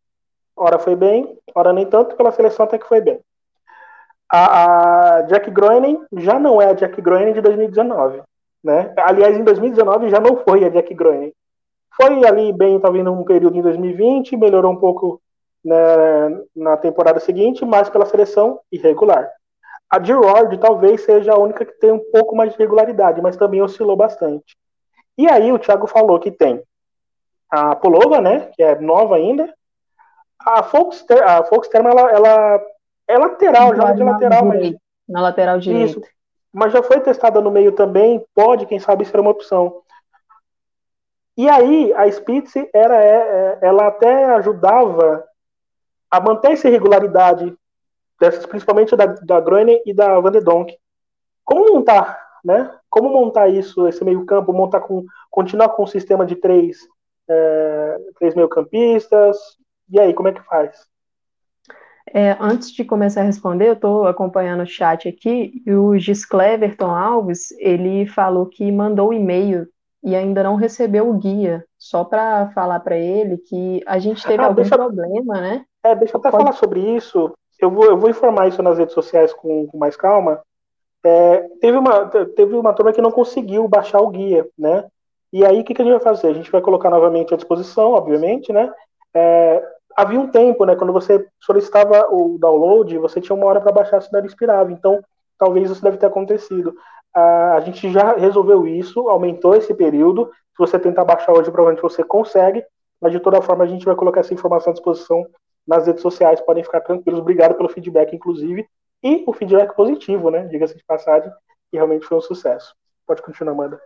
Ora foi bem, ora nem tanto, pela seleção até que foi bem. A, a Jack Groening já não é a Jack Groening de 2019. Né? Aliás, em 2019 já não foi a Jack Groening. Foi ali bem, talvez num período em 2020, melhorou um pouco né, na temporada seguinte, mas pela seleção irregular. A Girard talvez seja a única que tem um pouco mais de regularidade, mas também oscilou bastante. E aí o Thiago falou que tem a Polova, né, que é nova ainda. A Foxter, a Foxterma, ela, ela é lateral, joga de lateral, mas... Na lateral direita. Isso, mas já foi testada no meio também, pode, quem sabe, ser uma opção. E aí, a Spitz, era, é, é, ela até ajudava a manter essa irregularidade, dessas, principalmente da, da Groene e da Van de Donk. Como montar, né? Como montar isso, esse meio campo, montar com, continuar com um sistema de três é, três meio-campistas. E aí, como é que faz? É, antes de começar a responder, eu estou acompanhando o chat aqui e o Gis Cleverton Alves, ele falou que mandou o e-mail e ainda não recebeu o guia, só para falar para ele que a gente teve ah, algum deixa, problema, né? É, deixa eu até Pode... falar sobre isso. Eu vou, eu vou informar isso nas redes sociais com, com mais calma. É, teve, uma, teve uma turma que não conseguiu baixar o guia, né? E aí, o que, que a gente vai fazer? A gente vai colocar novamente à disposição, obviamente, né? É, havia um tempo, né? Quando você solicitava o download, você tinha uma hora para baixar se não expirava. Então, talvez isso deve ter acontecido. Ah, a gente já resolveu isso, aumentou esse período. Se você tentar baixar hoje, provavelmente você consegue. Mas de toda forma, a gente vai colocar essa informação à disposição nas redes sociais. Podem ficar tranquilos. Obrigado pelo feedback, inclusive. E o feedback positivo, né? Diga-se de passagem, que realmente foi um sucesso. Pode continuar, Amanda.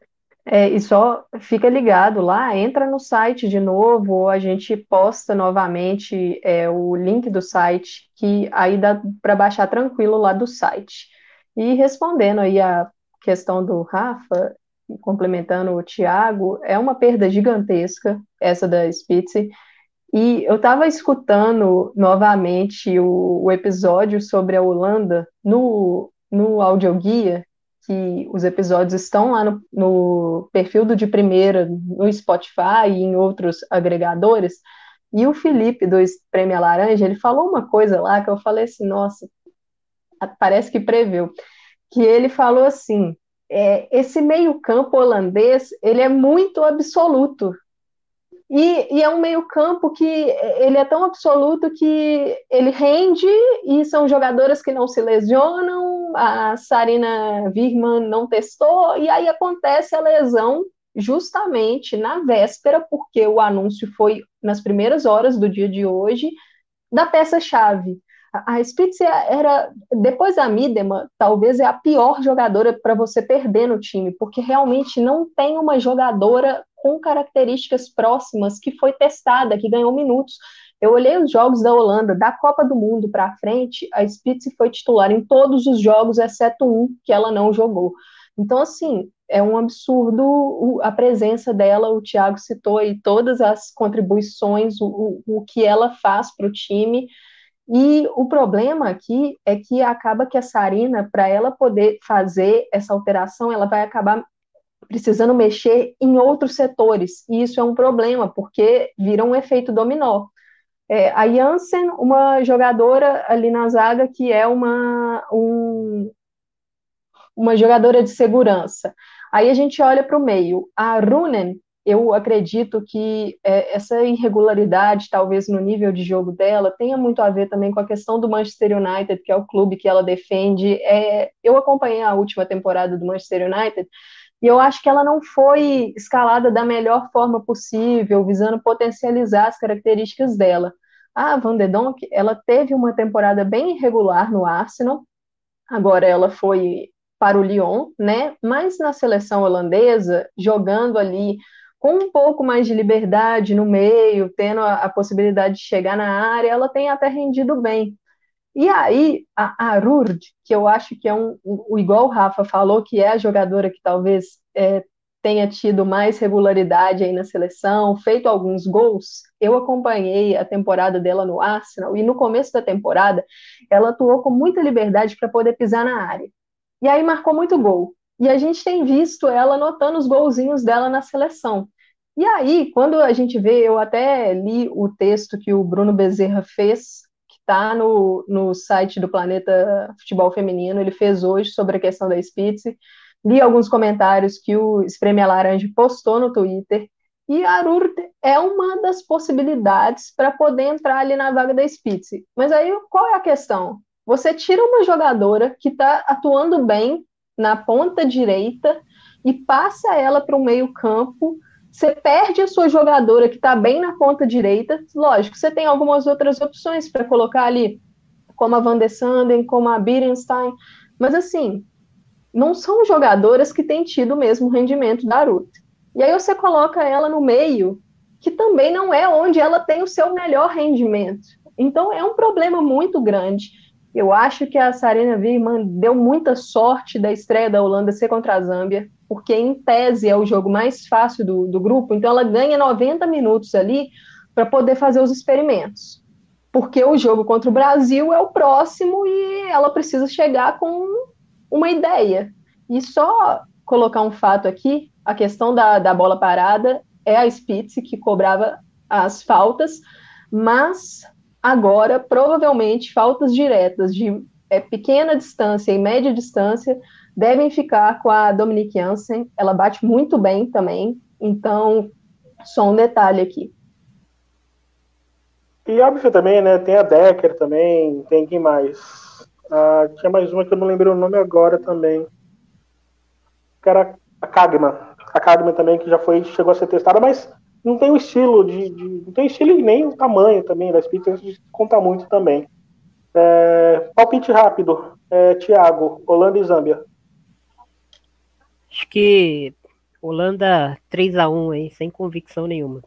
É, e só fica ligado lá, entra no site de novo, a gente posta novamente é, o link do site, que aí dá para baixar tranquilo lá do site. E respondendo aí a questão do Rafa, complementando o Tiago, é uma perda gigantesca essa da Spitz. E eu estava escutando novamente o, o, episódio sobre a Holanda no, no audioguia, que os episódios estão lá no, no perfil do De Primeira, no Spotify e em outros agregadores. E o Felipe, do Prêmio Laranja, ele falou uma coisa lá que eu falei assim, nossa, parece que preveu. Que ele falou assim, é, esse meio campo holandês, ele é muito absoluto. E, e, é um meio-campo que ele é tão absoluto que ele rende e são jogadoras que não se lesionam. A Sarina Virman não testou, e aí acontece a lesão justamente na véspera, porque o anúncio foi nas primeiras horas do dia de hoje, da peça-chave. A Spitz era, depois da Midema, talvez é a pior jogadora para você perder no time, porque realmente não tem uma jogadora com características próximas que foi testada, que ganhou minutos. Eu olhei os jogos da Holanda, da Copa do Mundo para frente, a Spitz foi titular em todos os jogos, exceto um que ela não jogou. Então, assim, é um absurdo a presença dela. O Thiago citou aí todas as contribuições, o, o que ela faz para o time. E o problema aqui é que acaba que a Sarina, para ela poder fazer essa alteração, ela vai acabar precisando mexer em outros setores. E isso é um problema, porque vira um efeito dominó. É, a Janssen, uma jogadora ali na zaga que é uma, um, uma jogadora de segurança. Aí a gente olha para o meio. A Runen, eu acredito que é, essa irregularidade, talvez no nível de jogo dela, tenha muito a ver também com a questão do Manchester United, que é o clube que ela defende. É, eu acompanhei a última temporada do Manchester United e eu acho que ela não foi escalada da melhor forma possível, visando potencializar as características dela. A Van de Donk, ela teve uma temporada bem irregular no Arsenal, agora ela foi para o Lyon, né? Mas na seleção holandesa, jogando ali com um pouco mais de liberdade no meio, tendo a, a possibilidade de chegar na área, ela tem até rendido bem. E aí, a Arurd, que eu acho que é um, um, igual o Rafa falou, que é a jogadora que talvez é, tenha tido mais regularidade aí na seleção, feito alguns gols, eu acompanhei a temporada dela no Arsenal, e no começo da temporada, ela atuou com muita liberdade para poder pisar na área. E aí marcou muito gol. E a gente tem visto ela anotando os golzinhos dela na seleção. E aí, quando a gente vê, eu até li o texto que o Bruno Bezerra fez está no, no site do Planeta Futebol Feminino, ele fez hoje sobre a questão da Spitz. Li alguns comentários que o Espreme Laranja postou no Twitter. E a Arurt é uma das possibilidades para poder entrar ali na vaga da Spitz. Mas aí qual é a questão? Você tira uma jogadora que está atuando bem na ponta direita e passa ela para o meio-campo você perde a sua jogadora que está bem na ponta direita. Lógico, você tem algumas outras opções para colocar ali, como a Van de Sanden, como a Birenstein, mas assim, não são jogadoras que têm tido o mesmo rendimento da Ruth. E aí você coloca ela no meio, que também não é onde ela tem o seu melhor rendimento. Então é um problema muito grande. Eu acho que a Sarena Wirman deu muita sorte da estreia da Holanda ser contra a Zâmbia, porque em tese é o jogo mais fácil do, do grupo, então ela ganha 90 minutos ali para poder fazer os experimentos. Porque o jogo contra o Brasil é o próximo e ela precisa chegar com uma ideia. E só colocar um fato aqui, a questão da, da bola parada é a Spitz que cobrava as faltas, mas Agora, provavelmente, faltas diretas de é, pequena distância e média distância devem ficar com a Dominique Janssen. Ela bate muito bem também. Então, só um detalhe aqui. E óbvio também, né? Tem a Decker também, tem quem mais? Ah, tinha mais uma que eu não lembro o nome agora também. Que era a Kagman. A Kagman também, que já foi, chegou a ser testada, mas não tem o estilo de, de, não tem estilo nem o tamanho também das pizzas conta muito também. É, palpite rápido, é, Thiago, Holanda e Zâmbia. Acho que Holanda 3 a 1 aí, sem convicção nenhuma.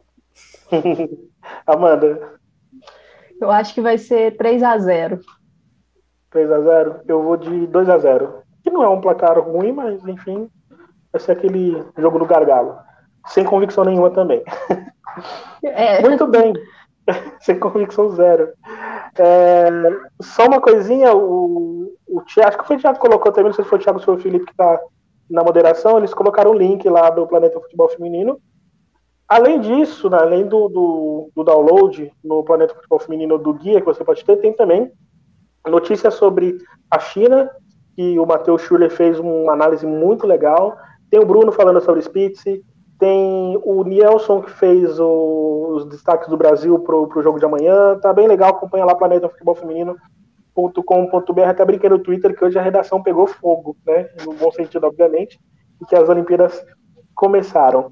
Amanda. Eu acho que vai ser 3 a 0. 3 a 0. Eu vou de 2 a 0. Que não é um placar ruim, mas enfim, vai ser aquele jogo do gargalo sem convicção nenhuma também. É. Muito bem, sem convicção zero. É, só uma coisinha, o, o Thiago, acho que foi o Thiago que colocou também, não sei se foi o Thiago ou o Felipe que está na moderação, eles colocaram o link lá do Planeta Futebol Feminino. Além disso, né, além do, do, do, download no Planeta Futebol Feminino do guia que você pode ter, tem também notícias sobre a China, que o Matheus Schuller fez uma análise muito legal. Tem o Bruno falando sobre Spitz, tem o Nielson que fez o, os destaques do Brasil pro, pro jogo de amanhã. Tá bem legal, acompanha lá Planeta Futebol Feminino.com.br, até brinquei no Twitter que hoje a redação pegou fogo, né? No bom sentido, obviamente, e que as Olimpíadas começaram.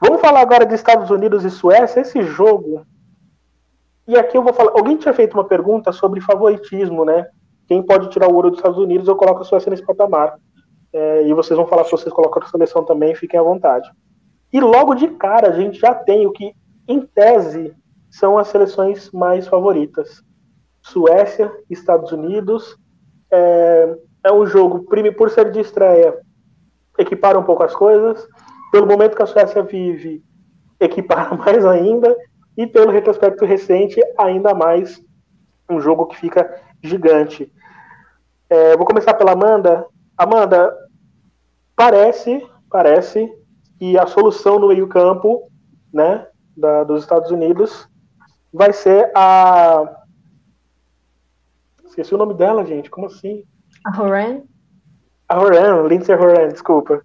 Vamos falar agora de Estados Unidos e Suécia. Esse jogo. E aqui eu vou falar. Alguém tinha feito uma pergunta sobre favoritismo, né? Quem pode tirar o ouro dos Estados Unidos? Eu coloco a Suécia nesse patamar. É, e vocês vão falar se vocês colocam a seleção também, fiquem à vontade. E logo de cara a gente já tem o que, em tese, são as seleções mais favoritas. Suécia, Estados Unidos. É, é um jogo, por ser de estreia, equipara um pouco as coisas. Pelo momento que a Suécia vive, equipara mais ainda. E pelo retrospecto recente, ainda mais um jogo que fica gigante. É, vou começar pela Amanda. Amanda, parece, parece que a solução no meio-campo, né, dos Estados Unidos vai ser a. Esqueci o nome dela, gente. Como assim? A Horan? A Horan, Lindsay Horan, desculpa.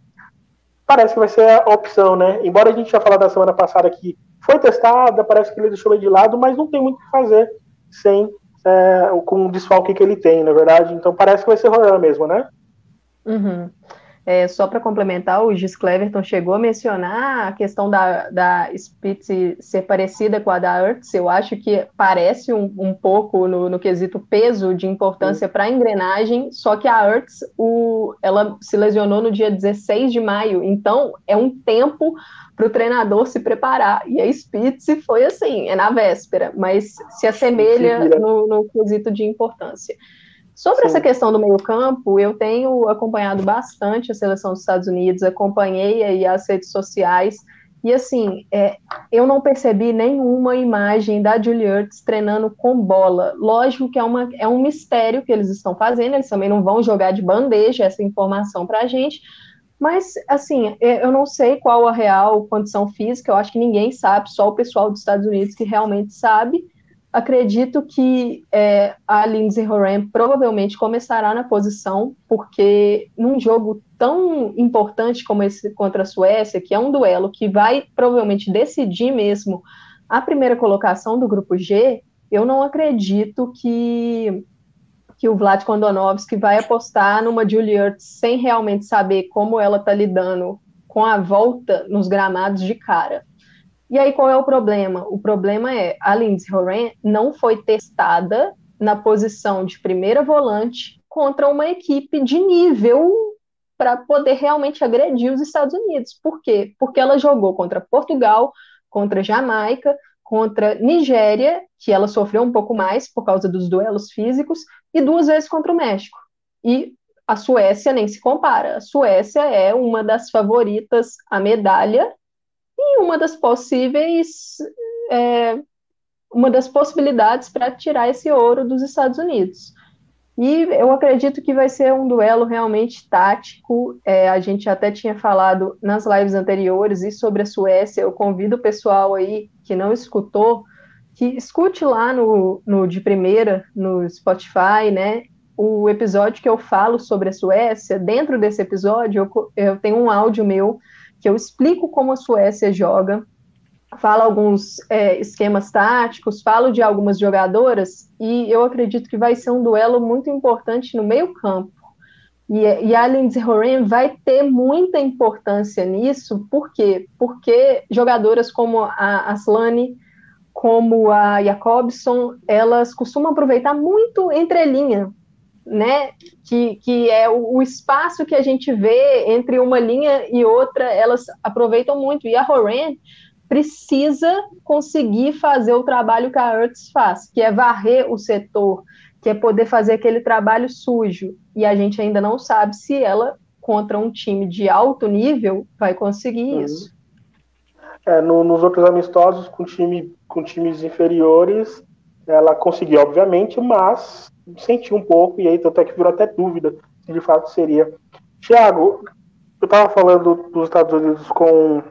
Parece que vai ser a opção, né? Embora a gente já falado da semana passada que foi testada, parece que ele deixou ele de lado, mas não tem muito o que fazer sem é, com o desfalque que ele tem, na verdade. Então parece que vai ser Horan mesmo, né? Uhum. É, só para complementar, o Gis Cleverton chegou a mencionar a questão da, da Spitz ser parecida com a da Ertz. Eu acho que parece um, um pouco no, no, quesito peso de importância para a engrenagem, só que a Ertz, o, ela se lesionou no dia 16 de maio, então é um tempo para o treinador se preparar. E a Spitz foi assim, é na véspera, mas se assemelha no, no quesito de importância. Sobre Sim. essa questão do meio-campo, eu tenho acompanhado bastante a seleção dos Estados Unidos, acompanhei aí as redes sociais, e assim, é, eu não percebi nenhuma imagem da Julie Ertz treinando com bola. Lógico que é, uma, é um mistério que eles estão fazendo, eles também não vão jogar de bandeja essa informação para a gente, mas, assim, é, eu não sei qual a real condição física, eu acho que ninguém sabe, só o pessoal dos Estados Unidos que realmente sabe acredito que é, a Lindsay Horan provavelmente começará na posição, porque num jogo tão importante como esse contra a Suécia, que é um duelo que vai provavelmente decidir mesmo a primeira colocação do grupo G, eu não acredito que que o Vlad Kondonovski vai apostar numa Julie sem realmente saber como ela está lidando com a volta nos gramados de cara. E aí qual é o problema? O problema é a Lindsay Horan não foi testada na posição de primeira volante contra uma equipe de nível para poder realmente agredir os Estados Unidos. Por quê? Porque ela jogou contra Portugal, contra Jamaica, contra Nigéria, que ela sofreu um pouco mais por causa dos duelos físicos, e duas vezes contra o México. E a Suécia nem se compara. A Suécia é uma das favoritas à medalha e uma das possíveis, é, uma das possibilidades para tirar esse ouro dos Estados Unidos. E eu acredito que vai ser um duelo realmente tático. É, a gente até tinha falado nas lives anteriores e sobre a Suécia. Eu convido o pessoal aí que não escutou, que escute lá no, no de primeira, no Spotify, né? O episódio que eu falo sobre a Suécia. Dentro desse episódio, eu, eu tenho um áudio meu que eu explico como a Suécia joga, falo alguns é, esquemas táticos, falo de algumas jogadoras, e eu acredito que vai ser um duelo muito importante no meio-campo. E, e, a Lindsay Horan vai ter muita importância nisso, por quê? Porque jogadoras como a Aslane, como a Jacobson, elas costumam aproveitar muito entrelinha, né, que, que é o, o, espaço que a gente vê entre uma linha e outra, elas aproveitam muito. E a Horan precisa conseguir fazer o trabalho que a Ertz faz, que é varrer o setor, que é poder fazer aquele trabalho sujo. E a gente ainda não sabe se ela, contra um time de alto nível, vai conseguir uhum. isso. É, no, nos outros amistosos com, time, com times inferiores, ela conseguiu, obviamente, mas senti um pouco, e aí até que virou até dúvida se de fato seria. Tiago, eu estava falando dos Estados Unidos com,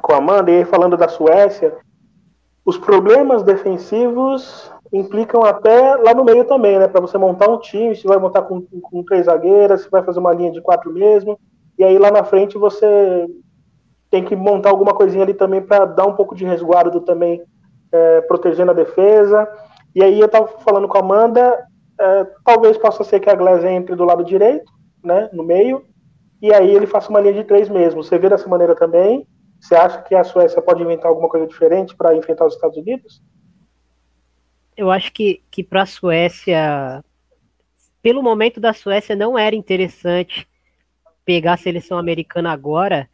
com a Amanda, e aí falando da Suécia, os problemas defensivos implicam até lá no meio também, né? Para você montar um time, se vai montar com, com três zagueiras, se vai fazer uma linha de quatro mesmo, e aí lá na frente você tem que montar alguma coisinha ali também para dar um pouco de resguardo também, é, protegendo a defesa. E aí eu estava falando com a Amanda, é, talvez possa ser que a Glass entre do lado direito, né, no meio, e aí ele faça uma linha de três mesmo. Você vê dessa maneira também? Você acha que a Suécia pode inventar alguma coisa diferente para enfrentar os Estados Unidos? Eu acho que, que para a Suécia, pelo momento da Suécia, não era interessante pegar a seleção americana agora,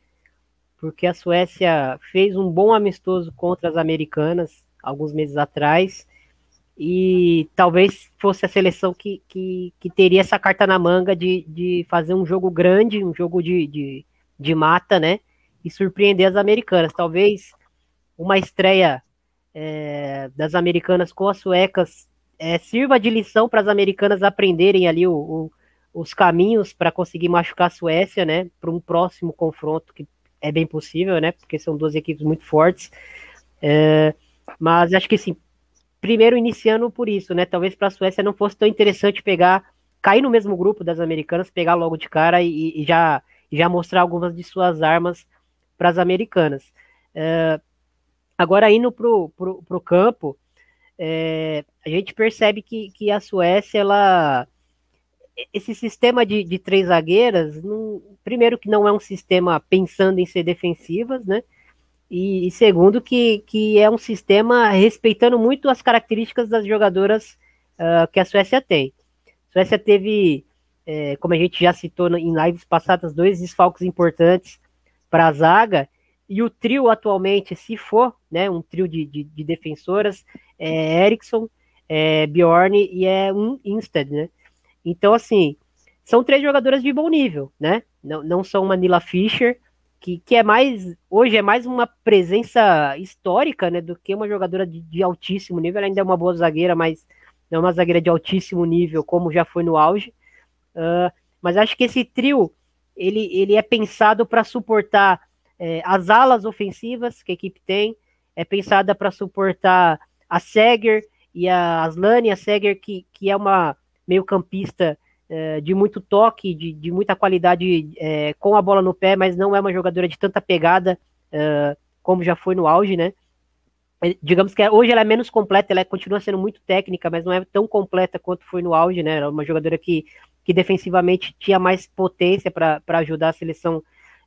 porque a Suécia fez um bom amistoso contra as americanas alguns meses atrás e talvez fosse a seleção que, que, que, teria essa carta na manga de, de fazer um jogo grande, um jogo de, de, de mata, né? E surpreender as americanas. Talvez uma estreia é, das americanas com as suecas é, sirva de lição para as americanas aprenderem ali o, o, os caminhos para conseguir machucar a Suécia, né? Para um próximo confronto que é bem possível, né? Porque são duas equipes muito fortes. É, mas acho que sim, primeiro iniciando por isso, né? Talvez para a Suécia não fosse tão interessante pegar, cair no mesmo grupo das americanas, pegar logo de cara e, e já, já mostrar algumas de suas armas para as americanas. É, agora indo pro, pro, pro campo, é, a gente percebe que, que a Suécia, ela esse sistema de, de três zagueiras, não, primeiro que não é um sistema pensando em ser defensivas, né? E, e, segundo que, que é um sistema respeitando muito as características das jogadoras uh, que a Suécia tem. A Suécia teve, é, como a gente já citou em lives passadas, dois desfalques importantes para a zaga, e o trio atualmente, se for né, um trio de, de, de defensoras, é Eriksson, é Bjorn e é um Instead, né? Então, assim, são três jogadoras de bom nível, né? Não, não são Manila Fischer, que, que é mais, hoje é mais uma presença histórica, né, do que uma jogadora de, de altíssimo nível. Ela ainda é uma boa zagueira, mas não é uma zagueira de altíssimo nível, como já foi no auge. Uh, mas acho que esse trio, ele, ele é pensado para suportar é, as alas ofensivas que a equipe tem, é pensada para suportar a Seger e a Aslane, a Seger que, que é uma meio campista é, de muito toque, de, de muita qualidade é, com a bola no pé, mas não é uma jogadora de tanta pegada é, como já foi no auge, né? É, digamos que hoje ela é menos completa, ela continua sendo muito técnica, mas não é tão completa quanto foi no auge, né? Era uma jogadora que, que defensivamente tinha mais potência para ajudar a seleção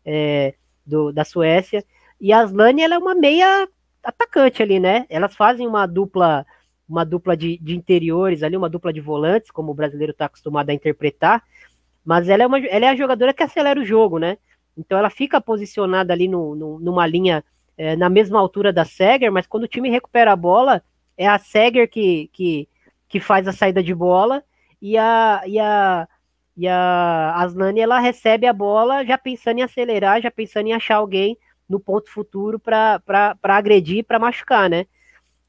é, do, da Suécia. E a Aslane, ela é uma meia atacante ali, né? Elas fazem uma dupla uma dupla de, de interiores ali, uma dupla de volantes, como o brasileiro está acostumado a interpretar, mas ela é, uma, ela é a jogadora que acelera o jogo, né? Então ela fica posicionada ali no, no numa linha é, na mesma altura da Seger, mas quando o time recupera a bola, é a Seger que, que, que faz a saída de bola e a, e a, e a Aslane ela recebe a bola já pensando em acelerar, já pensando em achar alguém no ponto futuro para agredir, para machucar, né?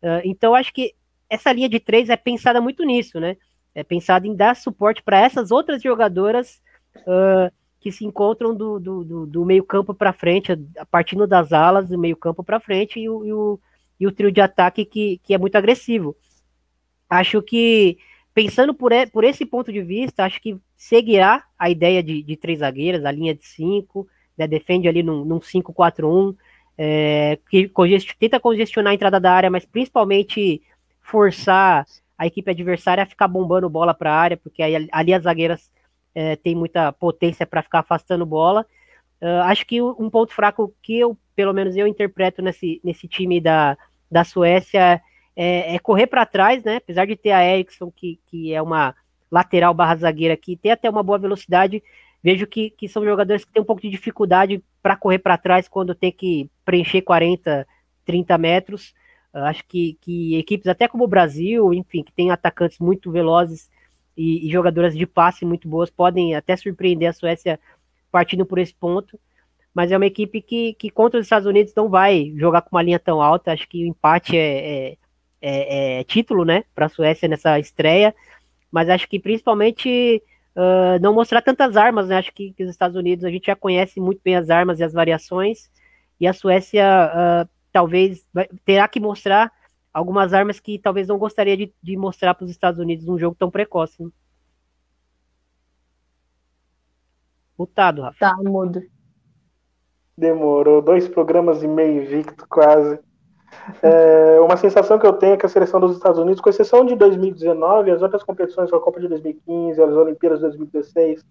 Uh, então acho que essa linha de três é pensada muito nisso, né? É pensada em dar suporte para essas outras jogadoras uh, que se encontram do, do, do, do meio-campo para frente, partindo das alas, do meio-campo para frente, e o, e, o, e o trio de ataque que, que é muito agressivo. Acho que, pensando por, por esse ponto de vista, acho que seguirá a ideia de, de três zagueiras, a linha de cinco, né, defende ali num, num 5-4-1, é, que congest, tenta congestionar a entrada da área, mas principalmente forçar a equipe adversária a ficar bombando bola para a área, porque aí, ali as zagueiras é, têm muita potência para ficar afastando bola. Uh, acho que um ponto fraco que eu, pelo menos eu interpreto nesse, nesse time da, da Suécia é, é correr para trás, né? Apesar de ter a Eriksson, que, que é uma lateral barra zagueira que tem até uma boa velocidade, vejo que, que são jogadores que têm um pouco de dificuldade para correr para trás quando tem que preencher 40, 30 metros. Acho que, que equipes até como o Brasil, enfim, que tem atacantes muito velozes e, e jogadoras de passe muito boas, podem até surpreender a Suécia partindo por esse ponto. Mas é uma equipe que, que contra os Estados Unidos não vai jogar com uma linha tão alta. Acho que o empate é, é, é, é título, né, para a Suécia nessa estreia. Mas acho que principalmente uh, não mostrar tantas armas, né? Acho que, que, os Estados Unidos a gente já conhece muito bem as armas e as variações. E a Suécia uh, talvez terá que mostrar algumas armas que talvez não gostaria de, de mostrar para os Estados Unidos num jogo tão precoce. Né? Mutado, Rafa. Tá, mudo. Demorou dois programas e meio invicto, quase. É, uma sensação que eu tenho é que a seleção dos Estados Unidos, com exceção de 2019, as outras competições, a Copa de 2015, as Olimpíadas de 2016,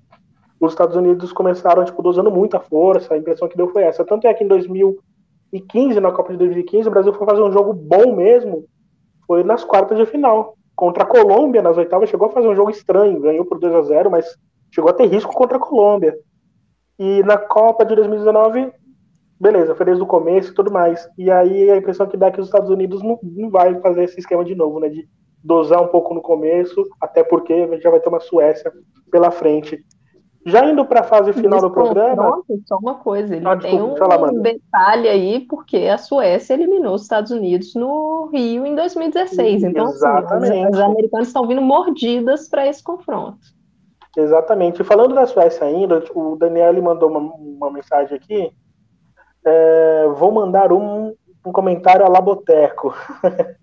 os Estados Unidos começaram tipo, dosando muita força, a impressão que deu foi essa. Tanto é que em 2000 2015, na Copa de 2015, o Brasil foi fazer um jogo bom mesmo, foi nas quartas de final. Contra a Colômbia, nas oitavas, chegou a fazer um jogo estranho, ganhou por 2 a 0 mas chegou a ter risco contra a Colômbia. E na Copa de 2019, beleza, foi desde o começo e tudo mais. E aí a impressão que dá é que os Estados Unidos não, não vai fazer esse esquema de novo, né? De dosar um pouco no começo, até porque a gente já vai ter uma Suécia pela frente. Já indo para a fase final do programa. Só uma coisa, ele ah, tem um detalhe aí, porque a Suécia eliminou os Estados Unidos no Rio em 2016. Então, assim, os, os americanos estão vindo mordidas para esse confronto. Exatamente. Falando da Suécia ainda, o Daniel mandou uma, uma mensagem aqui. É, vou mandar um, um comentário a Laboteco.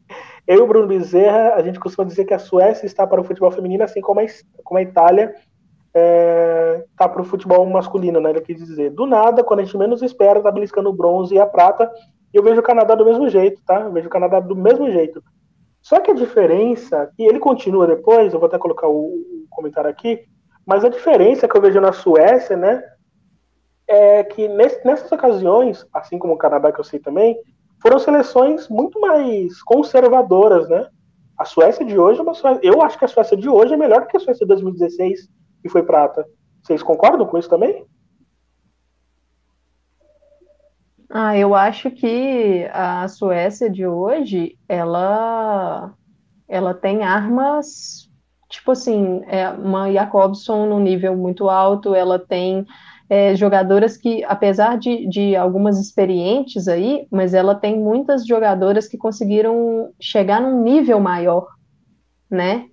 Eu e o Bruno Bezerra, a gente costuma dizer que a Suécia está para o futebol feminino, assim como a, como a Itália é, tá para o futebol masculino, né? Ele quis dizer. Do nada, quando a gente menos espera, tá beliscando o bronze e a prata. E eu vejo o Canadá do mesmo jeito, tá? Eu vejo o Canadá do mesmo jeito. Só que a diferença, e ele continua depois, eu vou até colocar o, comentário aqui, mas a diferença que eu vejo na Suécia, né? É que nessas ocasiões, assim como o Canadá, que eu sei também, foram seleções muito mais conservadoras, né? A Suécia de hoje é uma Suécia, eu acho que a Suécia de hoje é melhor que a Suécia de 2016 que foi prata. Vocês concordam com isso também? Ah, eu acho que a Suécia de hoje, ela, ela tem armas, tipo assim, é uma Jacobson no nível muito alto, ela tem é, jogadoras que, apesar de, de algumas experientes aí, mas ela tem muitas jogadoras que conseguiram chegar num nível maior, né?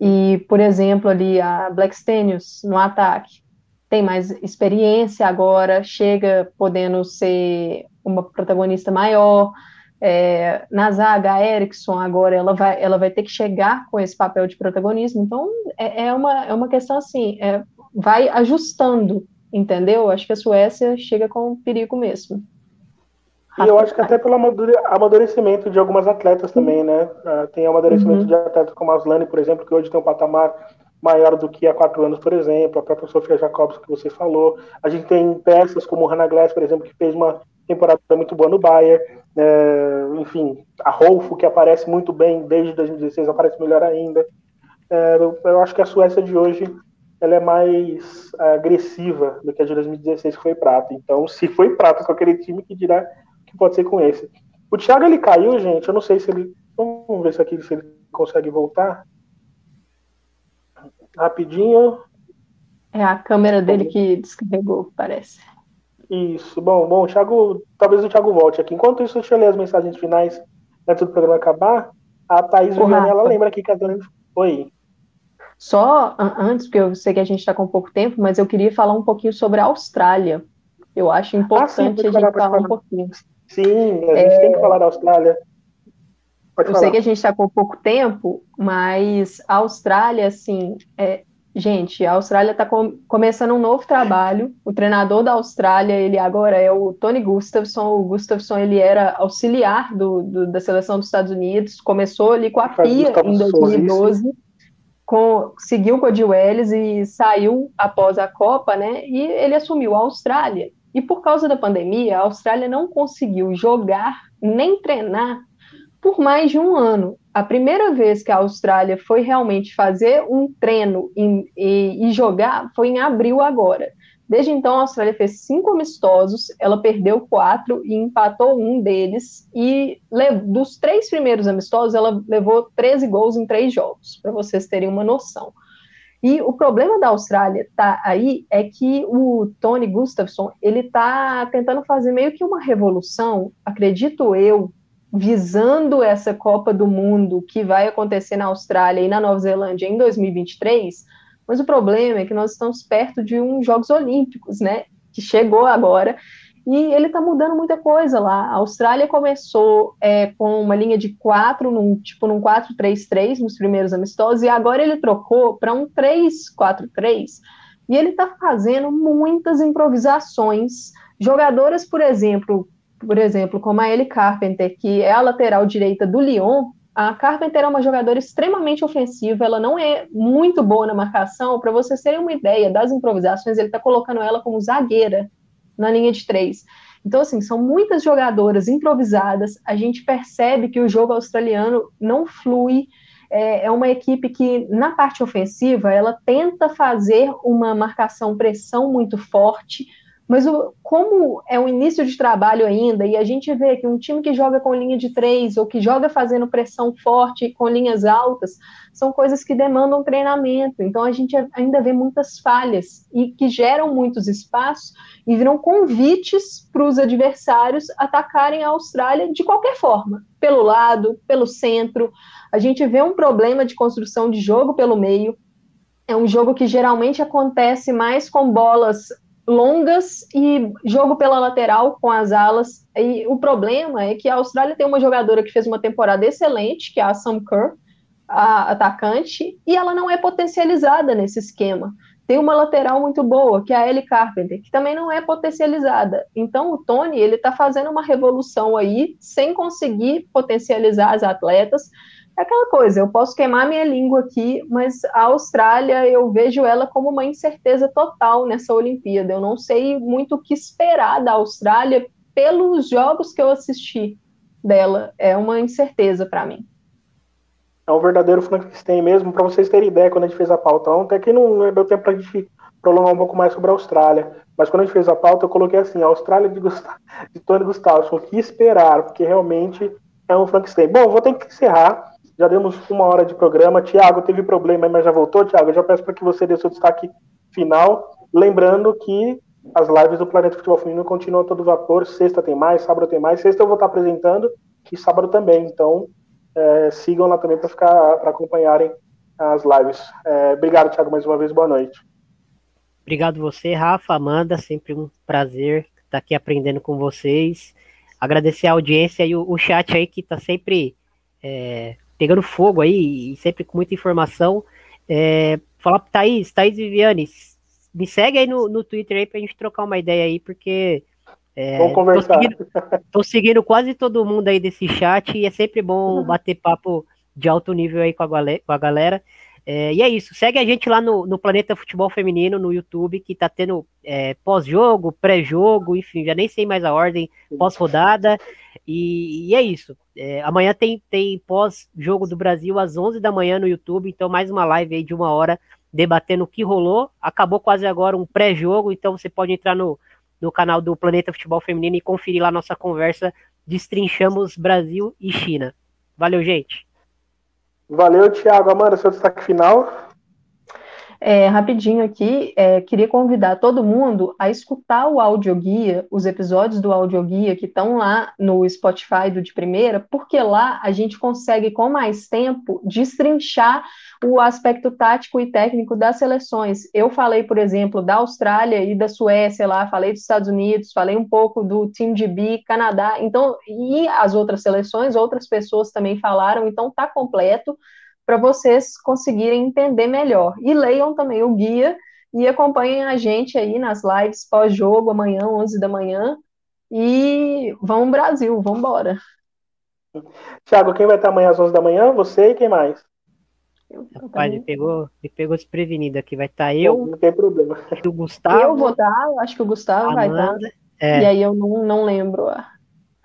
E, por exemplo, ali a Black Stenius no ataque tem mais experiência agora, chega podendo ser uma protagonista maior. É, na zaga, a Erickson agora ela vai, ela vai ter que chegar com esse papel de protagonismo. Então, é, é uma, é uma questão assim, é, vai ajustando, entendeu? Acho que a Suécia chega com perigo mesmo. E eu acho que até pelo amadurecimento de algumas atletas também, né? Uh, tem amadurecimento uhum. de atletas como a Aslane, por exemplo, que hoje tem um patamar maior do que há quatro anos, por exemplo, a própria Sofia Jacobs, que você falou. A gente tem peças como Hannah Glass, por exemplo, que fez uma temporada muito boa no Bayern. É, enfim, a Rolfo, que aparece muito bem desde 2016, aparece melhor ainda. É, eu, eu, acho que a Suécia de hoje ela é mais agressiva do que a de 2016, que foi prata. Então, se foi prata com aquele time, que dirá que pode ser com esse. O Thiago ele caiu, gente. Eu não sei se ele. Vamos ver se aqui se ele consegue voltar. Rapidinho. É a câmera dele que descarregou, parece. Isso. Bom, bom, Thiago, talvez o Thiago volte aqui. Enquanto isso, deixa eu ler as mensagens finais antes do programa acabar. A Thaís Viviane, ela lembra aqui que a Dani. Oi. Só antes, porque eu sei que a gente está com pouco tempo, mas eu queria falar um pouquinho sobre a Austrália. Eu acho importante ah, sim, a gente falar, falar um pouquinho. Sim, a gente é... tem que falar da Austrália. Pode eu falar. sei que a gente está com pouco tempo, mas a Austrália, assim, é... gente, a Austrália está com... começando um novo trabalho. O treinador da Austrália, ele agora é o Tony Gustafsson. O Gustafsson, ele era auxiliar do, do da seleção dos Estados Unidos, começou ali com a Pia em 2012. Com, seguiu com a de Welles e saiu após a Copa, né? E ele assumiu a Austrália. E por causa da pandemia, a Austrália não conseguiu jogar nem treinar por mais de um ano. A primeira vez que a Austrália foi realmente fazer um treino e, e, e jogar foi em abril agora. Desde então, a Austrália fez cinco amistosos, ela perdeu quatro e empatou um deles. E dos três primeiros amistosos, ela levou 13 gols em três jogos, para vocês terem uma noção. E o problema da Austrália tá aí é que o Tony Gustafsson ele está tentando fazer meio que uma revolução, acredito eu, visando essa Copa do Mundo que vai acontecer na Austrália e na Nova Zelândia em 2023. Mas o problema é que nós estamos perto de uns Jogos Olímpicos, né? Que chegou agora e ele está mudando muita coisa lá. A Austrália começou é, com uma linha de 4, num, tipo num 4-3-3 nos primeiros amistosos, e agora ele trocou para um 3-4-3. E ele está fazendo muitas improvisações. Jogadoras, por exemplo, por exemplo, como a Ellie Carpenter, que é a lateral direita do Lyon, a Carpenter é uma jogadora extremamente ofensiva, ela não é muito boa na marcação. Para vocês terem uma ideia das improvisações, ele está colocando ela como zagueira na linha de três. Então, assim, são muitas jogadoras improvisadas. A gente percebe que o jogo australiano não flui. É, é uma equipe que, na parte ofensiva, ela tenta fazer uma marcação-pressão muito forte, Mas o, como é o início de trabalho ainda, e a gente vê que um time que joga com linha de três, ou que joga fazendo pressão forte com linhas altas, são coisas que demandam treinamento. Então a gente ainda vê muitas falhas e que geram muitos espaços e viram convites para os adversários atacarem a Austrália de qualquer forma, pelo lado, pelo centro. A gente vê um problema de construção de jogo pelo meio. É um jogo que geralmente acontece mais com bolas longas e jogo pela lateral com as alas. E o problema é que a Austrália tem uma jogadora que fez uma temporada excelente, que é a Sam Kerr, a atacante, e ela não é potencializada nesse esquema. Tem uma lateral muito boa, que é a Ellie Carpenter, que também não é potencializada. Então o Tony, ele está fazendo uma revolução aí, sem conseguir potencializar as atletas, é aquela coisa, eu posso queimar minha língua aqui, mas a Austrália eu vejo ela como uma incerteza total nessa Olimpíada. Eu não sei muito o que esperar da Austrália pelos jogos que eu assisti dela. É uma incerteza para mim. É um verdadeiro Frankenstein mesmo, para vocês terem ideia, quando a gente fez a pauta ontem, aqui não deu tempo para a gente prolongar um pouco mais sobre a Austrália, mas quando a gente fez a pauta, eu coloquei assim, a Austrália de, de Tony Gustavo, o que esperar, porque realmente é um Frankenstein. Bom, vou ter que encerrar, já demos uma hora de programa. Tiago teve problema, mas já voltou. Tiago, eu já peço para que você dê seu destaque final. Lembrando que as lives do Planeta Futebol Feminino continuam todo vapor. Sexta tem mais, sábado tem mais. Sexta eu vou estar apresentando e sábado também. Então é, sigam lá também para ficar para acompanharem as lives. É, obrigado, Tiago, mais uma vez. Boa noite. Obrigado você, Rafa, Amanda. Sempre um prazer estar aqui aprendendo com vocês. Agradecer a audiência e o, o chat aí que está sempre é, pegando fogo aí, e sempre com muita informação. É, falar pro Thaís, Thaís Viviane, me segue aí no, no Twitter aí pra gente trocar uma ideia aí, porque. É, Vamos conversar. Tô seguindo, tô seguindo, quase todo mundo aí desse chat e é sempre bom uhum. bater papo de alto nível aí com a, com a galera. É, e é isso, segue a gente lá no, no Planeta Futebol Feminino no YouTube, que tá tendo é, pós-jogo, pré-jogo, enfim, já nem sei mais a ordem, pós-rodada. E, e, é isso. É, amanhã tem, tem pós-jogo do Brasil às 11 da manhã no YouTube, então mais uma live aí de uma hora debatendo o que rolou. Acabou quase agora um pré-jogo, então você pode entrar no, no canal do Planeta Futebol Feminino e conferir lá nossa conversa. Destrinchamos Brasil e China. Valeu, gente. Valeu, Thiago. Amanda, seu destaque final. É, rapidinho aqui, é, queria convidar todo mundo a escutar o audioguia, os episódios do audioguia que estão lá no Spotify do de primeira, porque lá a gente consegue, com mais tempo, destrinchar o aspecto tático e técnico das seleções. Eu falei, por exemplo, da Austrália e da Suécia lá, falei dos Estados Unidos, falei um pouco do Team GB, Canadá, então, e as outras seleções, outras pessoas também falaram, então tá completo para vocês conseguirem entender melhor. E leiam também o guia e acompanhem a gente aí nas lives pós-jogo, amanhã, 11 da manhã. E vamos Brasil, vamos embora. Tiago, quem vai estar amanhã às 11 da manhã? Você e quem mais? Rapaz, ele pegou, ele pegou desprevenido aqui. Vai estar eu. Não, tem problema. O Gustavo. Eu vou estar, acho que o Gustavo Amanda, vai estar. É. E aí eu não, não lembro.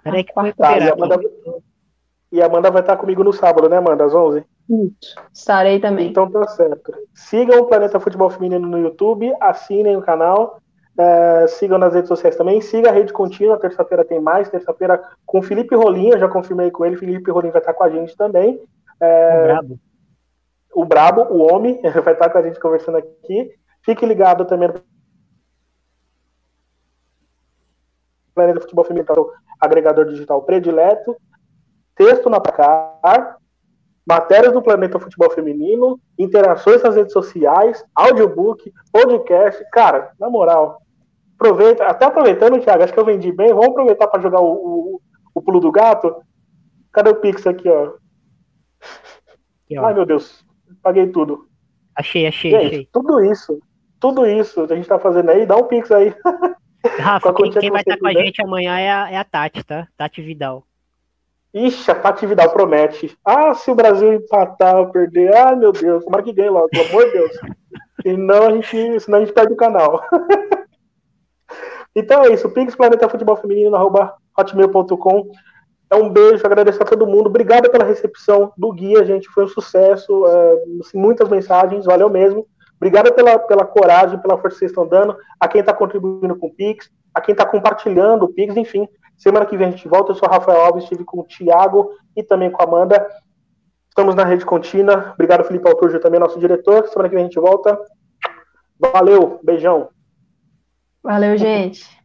Peraí que foi tá, e, Amanda, e a Amanda vai estar comigo no sábado, né, Amanda? Às 11? Isso. Estarei também. Então tá certo. Sigam o Planeta Futebol Feminino no YouTube, assinem o canal, é, sigam nas redes sociais também, siga a Rede Contínua, terça-feira tem mais, terça-feira com Felipe Rolim, eu já confirmei com ele, Felipe Rolim vai estar com a gente também. É, o Brabo. O Brabo, o homem, vai estar com a gente conversando aqui. Fique ligado também no Planeta Futebol Feminino, agregador digital predileto. Texto na placar, matérias do Planeta Futebol Feminino, interações nas redes sociais, audiobook, podcast. Cara, na moral, aproveita, até aproveitando, Thiago, acho que eu vendi bem, vamos aproveitar para jogar o, o, o, pulo do gato. Cadê o Pix aqui, ó? Aqui, ó. Ai, meu Deus, paguei tudo. Achei, achei, gente, achei. Tudo isso, tudo isso que a gente tá fazendo aí, dá um Pix aí. Rafa, quem, quem vai estar tá com a gente amanhã é a, é a Tati, tá? Tati Vidal. Ixi, a Tati Vidal promete. Ah, se o Brasil empatar ou perder, ah, meu Deus, tomara que ganhe logo, pelo amor de Deus. Senão a gente, senão a gente perde o canal. então é isso, Pix Planeta Futebol Feminino, arroba hotmail.com. É um beijo, agradeço a todo mundo. Obrigado pela recepção do guia, gente. Foi um sucesso. É, assim, muitas mensagens, valeu mesmo. Obrigado pela, pela coragem, pela força que vocês estão dando, a quem está contribuindo com o Pix, a quem está compartilhando o Pix, enfim. Semana que vem a gente volta. Eu sou Rafael Alves, estive com o Thiago e também com a Amanda. Estamos na rede contínua. Obrigado, Felipe Alturjo, também nosso diretor. Semana que vem a gente volta. Valeu, beijão. Valeu, gente.